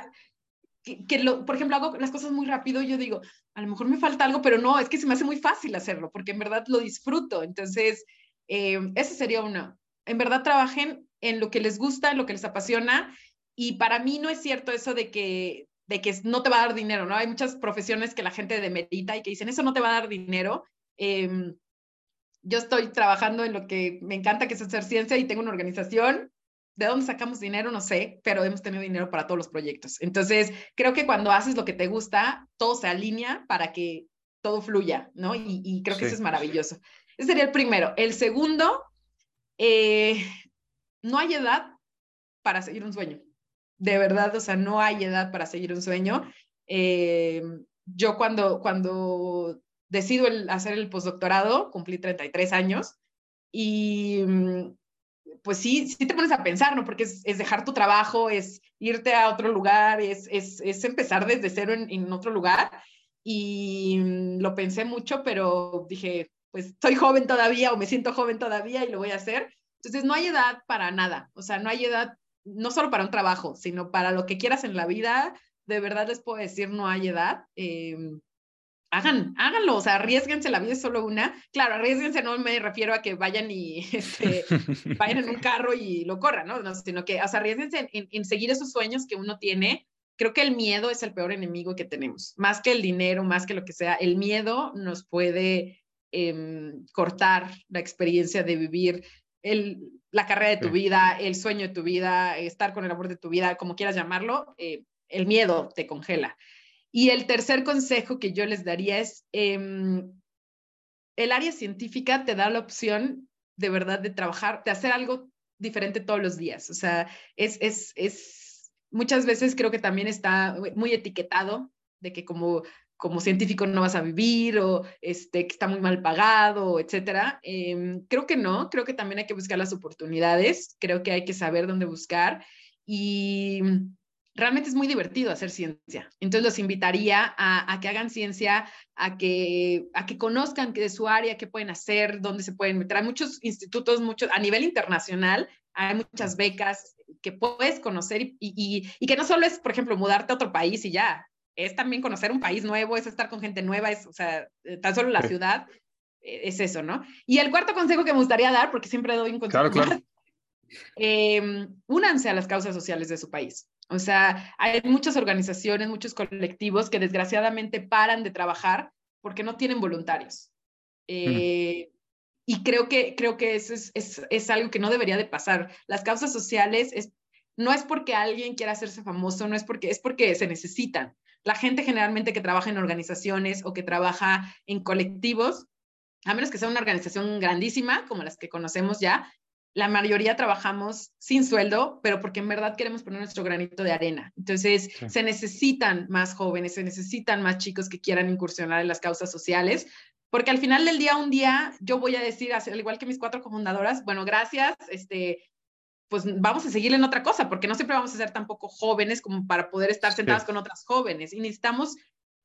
Speaker 1: que, que lo, por ejemplo, hago las cosas muy rápido y yo digo, a lo mejor me falta algo, pero no, es que se me hace muy fácil hacerlo porque en verdad lo disfruto, entonces, eh, ese sería uno. En verdad trabajen en lo que les gusta, en lo que les apasiona, y para mí no es cierto eso de que, de que no te va a dar dinero, ¿no? Hay muchas profesiones que la gente demerita y que dicen, eso no te va a dar dinero. Eh, yo estoy trabajando en lo que me encanta, que es hacer ciencia y tengo una organización. ¿De dónde sacamos dinero? No sé, pero hemos tenido dinero para todos los proyectos. Entonces, creo que cuando haces lo que te gusta, todo se alinea para que todo fluya, ¿no? Y, y creo que sí. eso es maravilloso. Ese sería el primero. El segundo, eh, no hay edad para seguir un sueño. De verdad, o sea, no hay edad para seguir un sueño. Eh, yo cuando, cuando decido hacer el postdoctorado, cumplí 33 años y pues sí, sí te pones a pensar, ¿no? Porque es, dejar tu trabajo, es irte a otro lugar, es, es, es empezar desde cero en, otro lugar. Y lo pensé mucho, pero dije, pues soy joven todavía o me siento joven todavía y lo voy a hacer. Entonces no hay edad para nada, o sea, no hay edad, no solo para un trabajo, sino para lo que quieras en la vida. De verdad les puedo decir, no hay edad. Eh, hagan, háganlo, o sea, arriesguense, la vida es solo una. Claro, arriesguense, no me refiero a que vayan y este, vayan en un carro y lo corran, ¿no? no sino que, o sea, arriesguense en, en, seguir esos sueños que uno tiene. Creo que el miedo es el peor enemigo que tenemos, más que el dinero, más que lo que sea. El miedo nos puede eh, cortar la experiencia de vivir el, la carrera de tu sí. vida, el sueño de tu vida, estar con el amor de tu vida, como quieras llamarlo. Eh, el miedo te congela. Y el tercer consejo que yo les daría es, eh, el área científica te da la opción de verdad de trabajar, de hacer algo diferente todos los días. O sea, es, es, es, muchas veces creo que también está muy etiquetado de que como, como científico no vas a vivir o este, que está muy mal pagado, etcétera. Eh, creo que no, creo que también hay que buscar las oportunidades, creo que hay que saber dónde buscar y realmente es muy divertido hacer ciencia. Entonces los invitaría a, que hagan ciencia, a que, a que conozcan de su área, qué pueden hacer, dónde se pueden meter. Hay muchos institutos, muchos, a nivel internacional, hay muchas becas que puedes conocer y, y, que no solo es, por ejemplo, mudarte a otro país y ya, es también conocer un país nuevo, es estar con gente nueva, es, o sea, tan solo la sí. ciudad, eh, es eso, ¿no? Y el cuarto consejo que me gustaría dar, porque siempre doy un consejo,
Speaker 2: claro, claro.
Speaker 1: Eh, únanse a las causas sociales de su país. O sea, hay muchas organizaciones, muchos colectivos que desgraciadamente paran de trabajar porque no tienen voluntarios. Eh, mm. Y creo que, creo que eso es, es, es, algo que no debería de pasar. Las causas sociales es, no es porque alguien quiera hacerse famoso, no es porque, es porque se necesitan. La gente generalmente que trabaja en organizaciones o que trabaja en colectivos, a menos que sea una organización grandísima, como las que conocemos ya, la mayoría trabajamos sin sueldo, pero porque en verdad queremos poner nuestro granito de arena. Entonces, sí. se necesitan más jóvenes, se necesitan más chicos que quieran incursionar en las causas sociales, porque al final del día, un día, yo voy a decir, al igual que mis cuatro cofundadoras, bueno, gracias, este, pues vamos a seguir en otra cosa, porque no siempre vamos a ser tampoco jóvenes como para poder estar sentados sí. con otras jóvenes, y necesitamos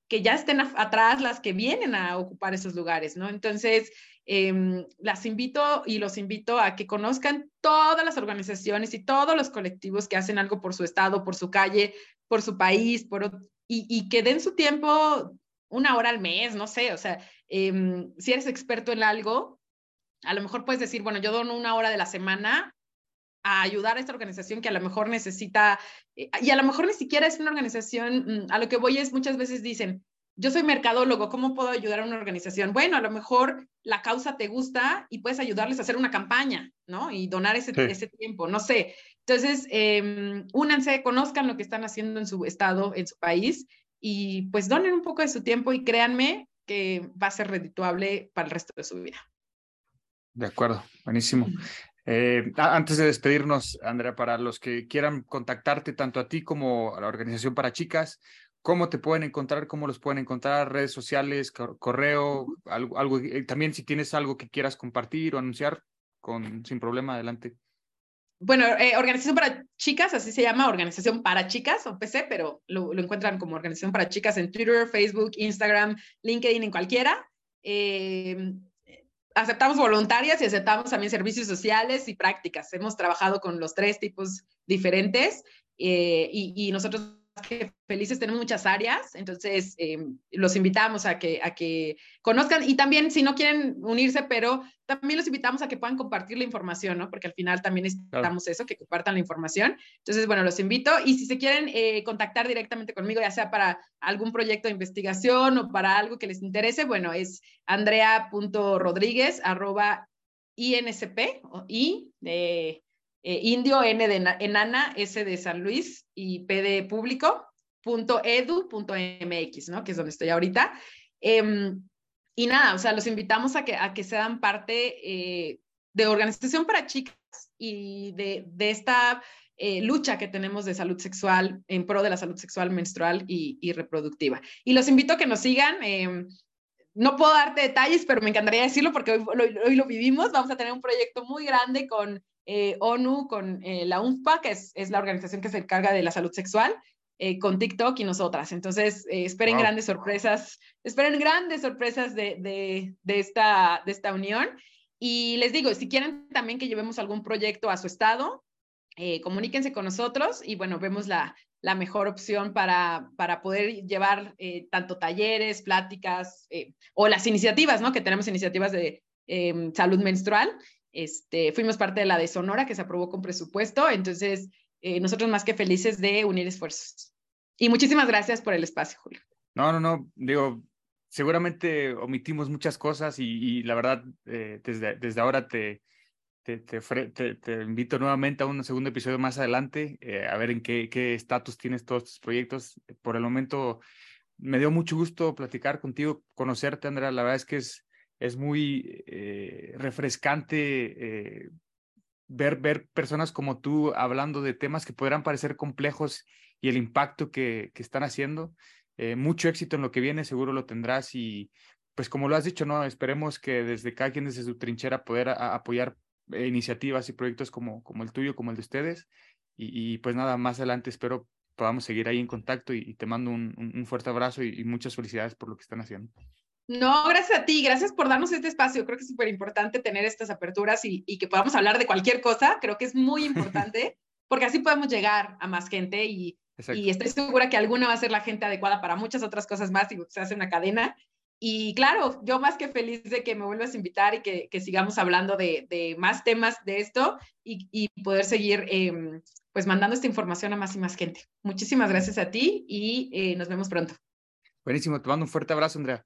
Speaker 1: que ya estén atrás las que vienen a ocupar esos lugares, ¿no? Entonces, eh, las invito y los invito a que conozcan todas las organizaciones y todos los colectivos que hacen algo por su estado, por su calle, por su país, por, y, y que den su tiempo una hora al mes, no sé, o sea, eh, si eres experto en algo, a lo mejor puedes decir, bueno, yo dono una hora de la semana a ayudar a esta organización que a lo mejor necesita, eh, y a lo mejor ni siquiera es una organización, mm, a lo que voy es muchas veces dicen, yo soy mercadólogo, ¿cómo puedo ayudar a una organización? Bueno, a lo mejor la causa te gusta y puedes ayudarles a hacer una campaña, ¿no? Y donar ese, ese tiempo, no sé. Entonces, eh, únanse, conozcan lo que están haciendo en su estado, en su país, y pues donen un poco de su tiempo y créanme que va a ser redituable para el resto de su vida.
Speaker 2: De acuerdo, buenísimo. Eh, antes de despedirnos, Andrea, para los que quieran contactarte tanto a ti como a la Organización para Chicas, ¿cómo te pueden encontrar? ¿Cómo los pueden encontrar? ¿Redes sociales, correo? Algo, algo eh, también si tienes algo que quieras compartir o anunciar, con, sin problema, adelante.
Speaker 1: Bueno, eh, Organización para Chicas, así se llama, Organización para Chicas o PC, pero lo, lo, encuentran como Organización para Chicas en Twitter, Facebook, Instagram, LinkedIn, en cualquiera. Eh, aceptamos voluntarias y aceptamos también servicios sociales y prácticas. Hemos trabajado con los tres tipos diferentes eh, y, y, nosotros que felices tenemos muchas áreas, entonces eh, los invitamos a que, a que conozcan y también si no quieren unirse, pero también los invitamos a que puedan compartir la información, ¿no? Porque al final también necesitamos eso, que compartan la información. Entonces, bueno, los invito y si se quieren eh, contactar directamente conmigo, ya sea para algún proyecto de investigación o para algo que les interese, bueno, es andrea.rodríguez arroba insp y de eh, indio, N de enana, S de San Luis y P de público, punto edu, punto mx, ¿no? Que es donde estoy ahorita. Em, y nada, o sea, los invitamos a que, a que sean parte eh, de Organización para Chicas y de, de esta eh, lucha que tenemos de salud sexual en pro de la salud sexual menstrual y, y reproductiva. Y los invito a que nos sigan. Em, no puedo darte detalles, pero me encantaría decirlo porque hoy, lo vivimos. Vamos a tener un proyecto muy grande con eh, ONU, con eh, la UNFPA, que es, es, la organización que se encarga de la salud sexual, eh, con TikTok y nosotras. Entonces, esperen grandes sorpresas, esperen grandes sorpresas de, de, de, esta, de esta unión. Y les digo, si quieren también que llevemos algún proyecto a su estado, comuníquense con nosotros y bueno, vemos la, la mejor opción para, para poder llevar tanto talleres, pláticas o las iniciativas, ¿no? Que tenemos iniciativas de salud menstrual este, fuimos parte de la de Sonora que se aprobó con presupuesto, entonces eh, nosotros más que felices de unir esfuerzos. Y muchísimas gracias por el espacio, Julio.
Speaker 2: No, no, no, digo, seguramente omitimos muchas cosas y, la verdad, eh, desde, desde ahora te, te, te, invito nuevamente a un segundo episodio más adelante, eh, a ver en qué estatus tienes todos tus proyectos. Por el momento, me dio mucho gusto platicar contigo, conocerte, Andrea. La verdad es que es, es muy eh, refrescante eh, ver, ver personas como tú hablando de temas que podrán parecer complejos y el impacto que, que están haciendo. Eh, mucho éxito en lo que viene, seguro lo tendrás y pues como lo has dicho, ¿no? Esperemos que desde cada quien desde su trinchera poder apoyar iniciativas y proyectos como, como el tuyo, como el de ustedes. Y, pues nada, más adelante espero podamos seguir ahí en contacto y, te mando un, un, fuerte abrazo y muchas felicidades por lo que están haciendo.
Speaker 1: No, gracias a ti, gracias por darnos este espacio. Creo que es súper importante tener estas aperturas y, y, que podamos hablar de cualquier cosa. Creo que es muy importante porque así podemos llegar a más gente y, y, estoy segura que alguna va a ser la gente adecuada para muchas otras cosas más y se hace una cadena. Y claro, yo más que feliz de que me vuelvas a invitar y que, que sigamos hablando de, de, más temas de esto y, y poder seguir eh, pues mandando esta información a más y más gente. Muchísimas gracias a ti y eh, nos vemos pronto.
Speaker 2: Buenísimo, te mando un fuerte abrazo, Andrea.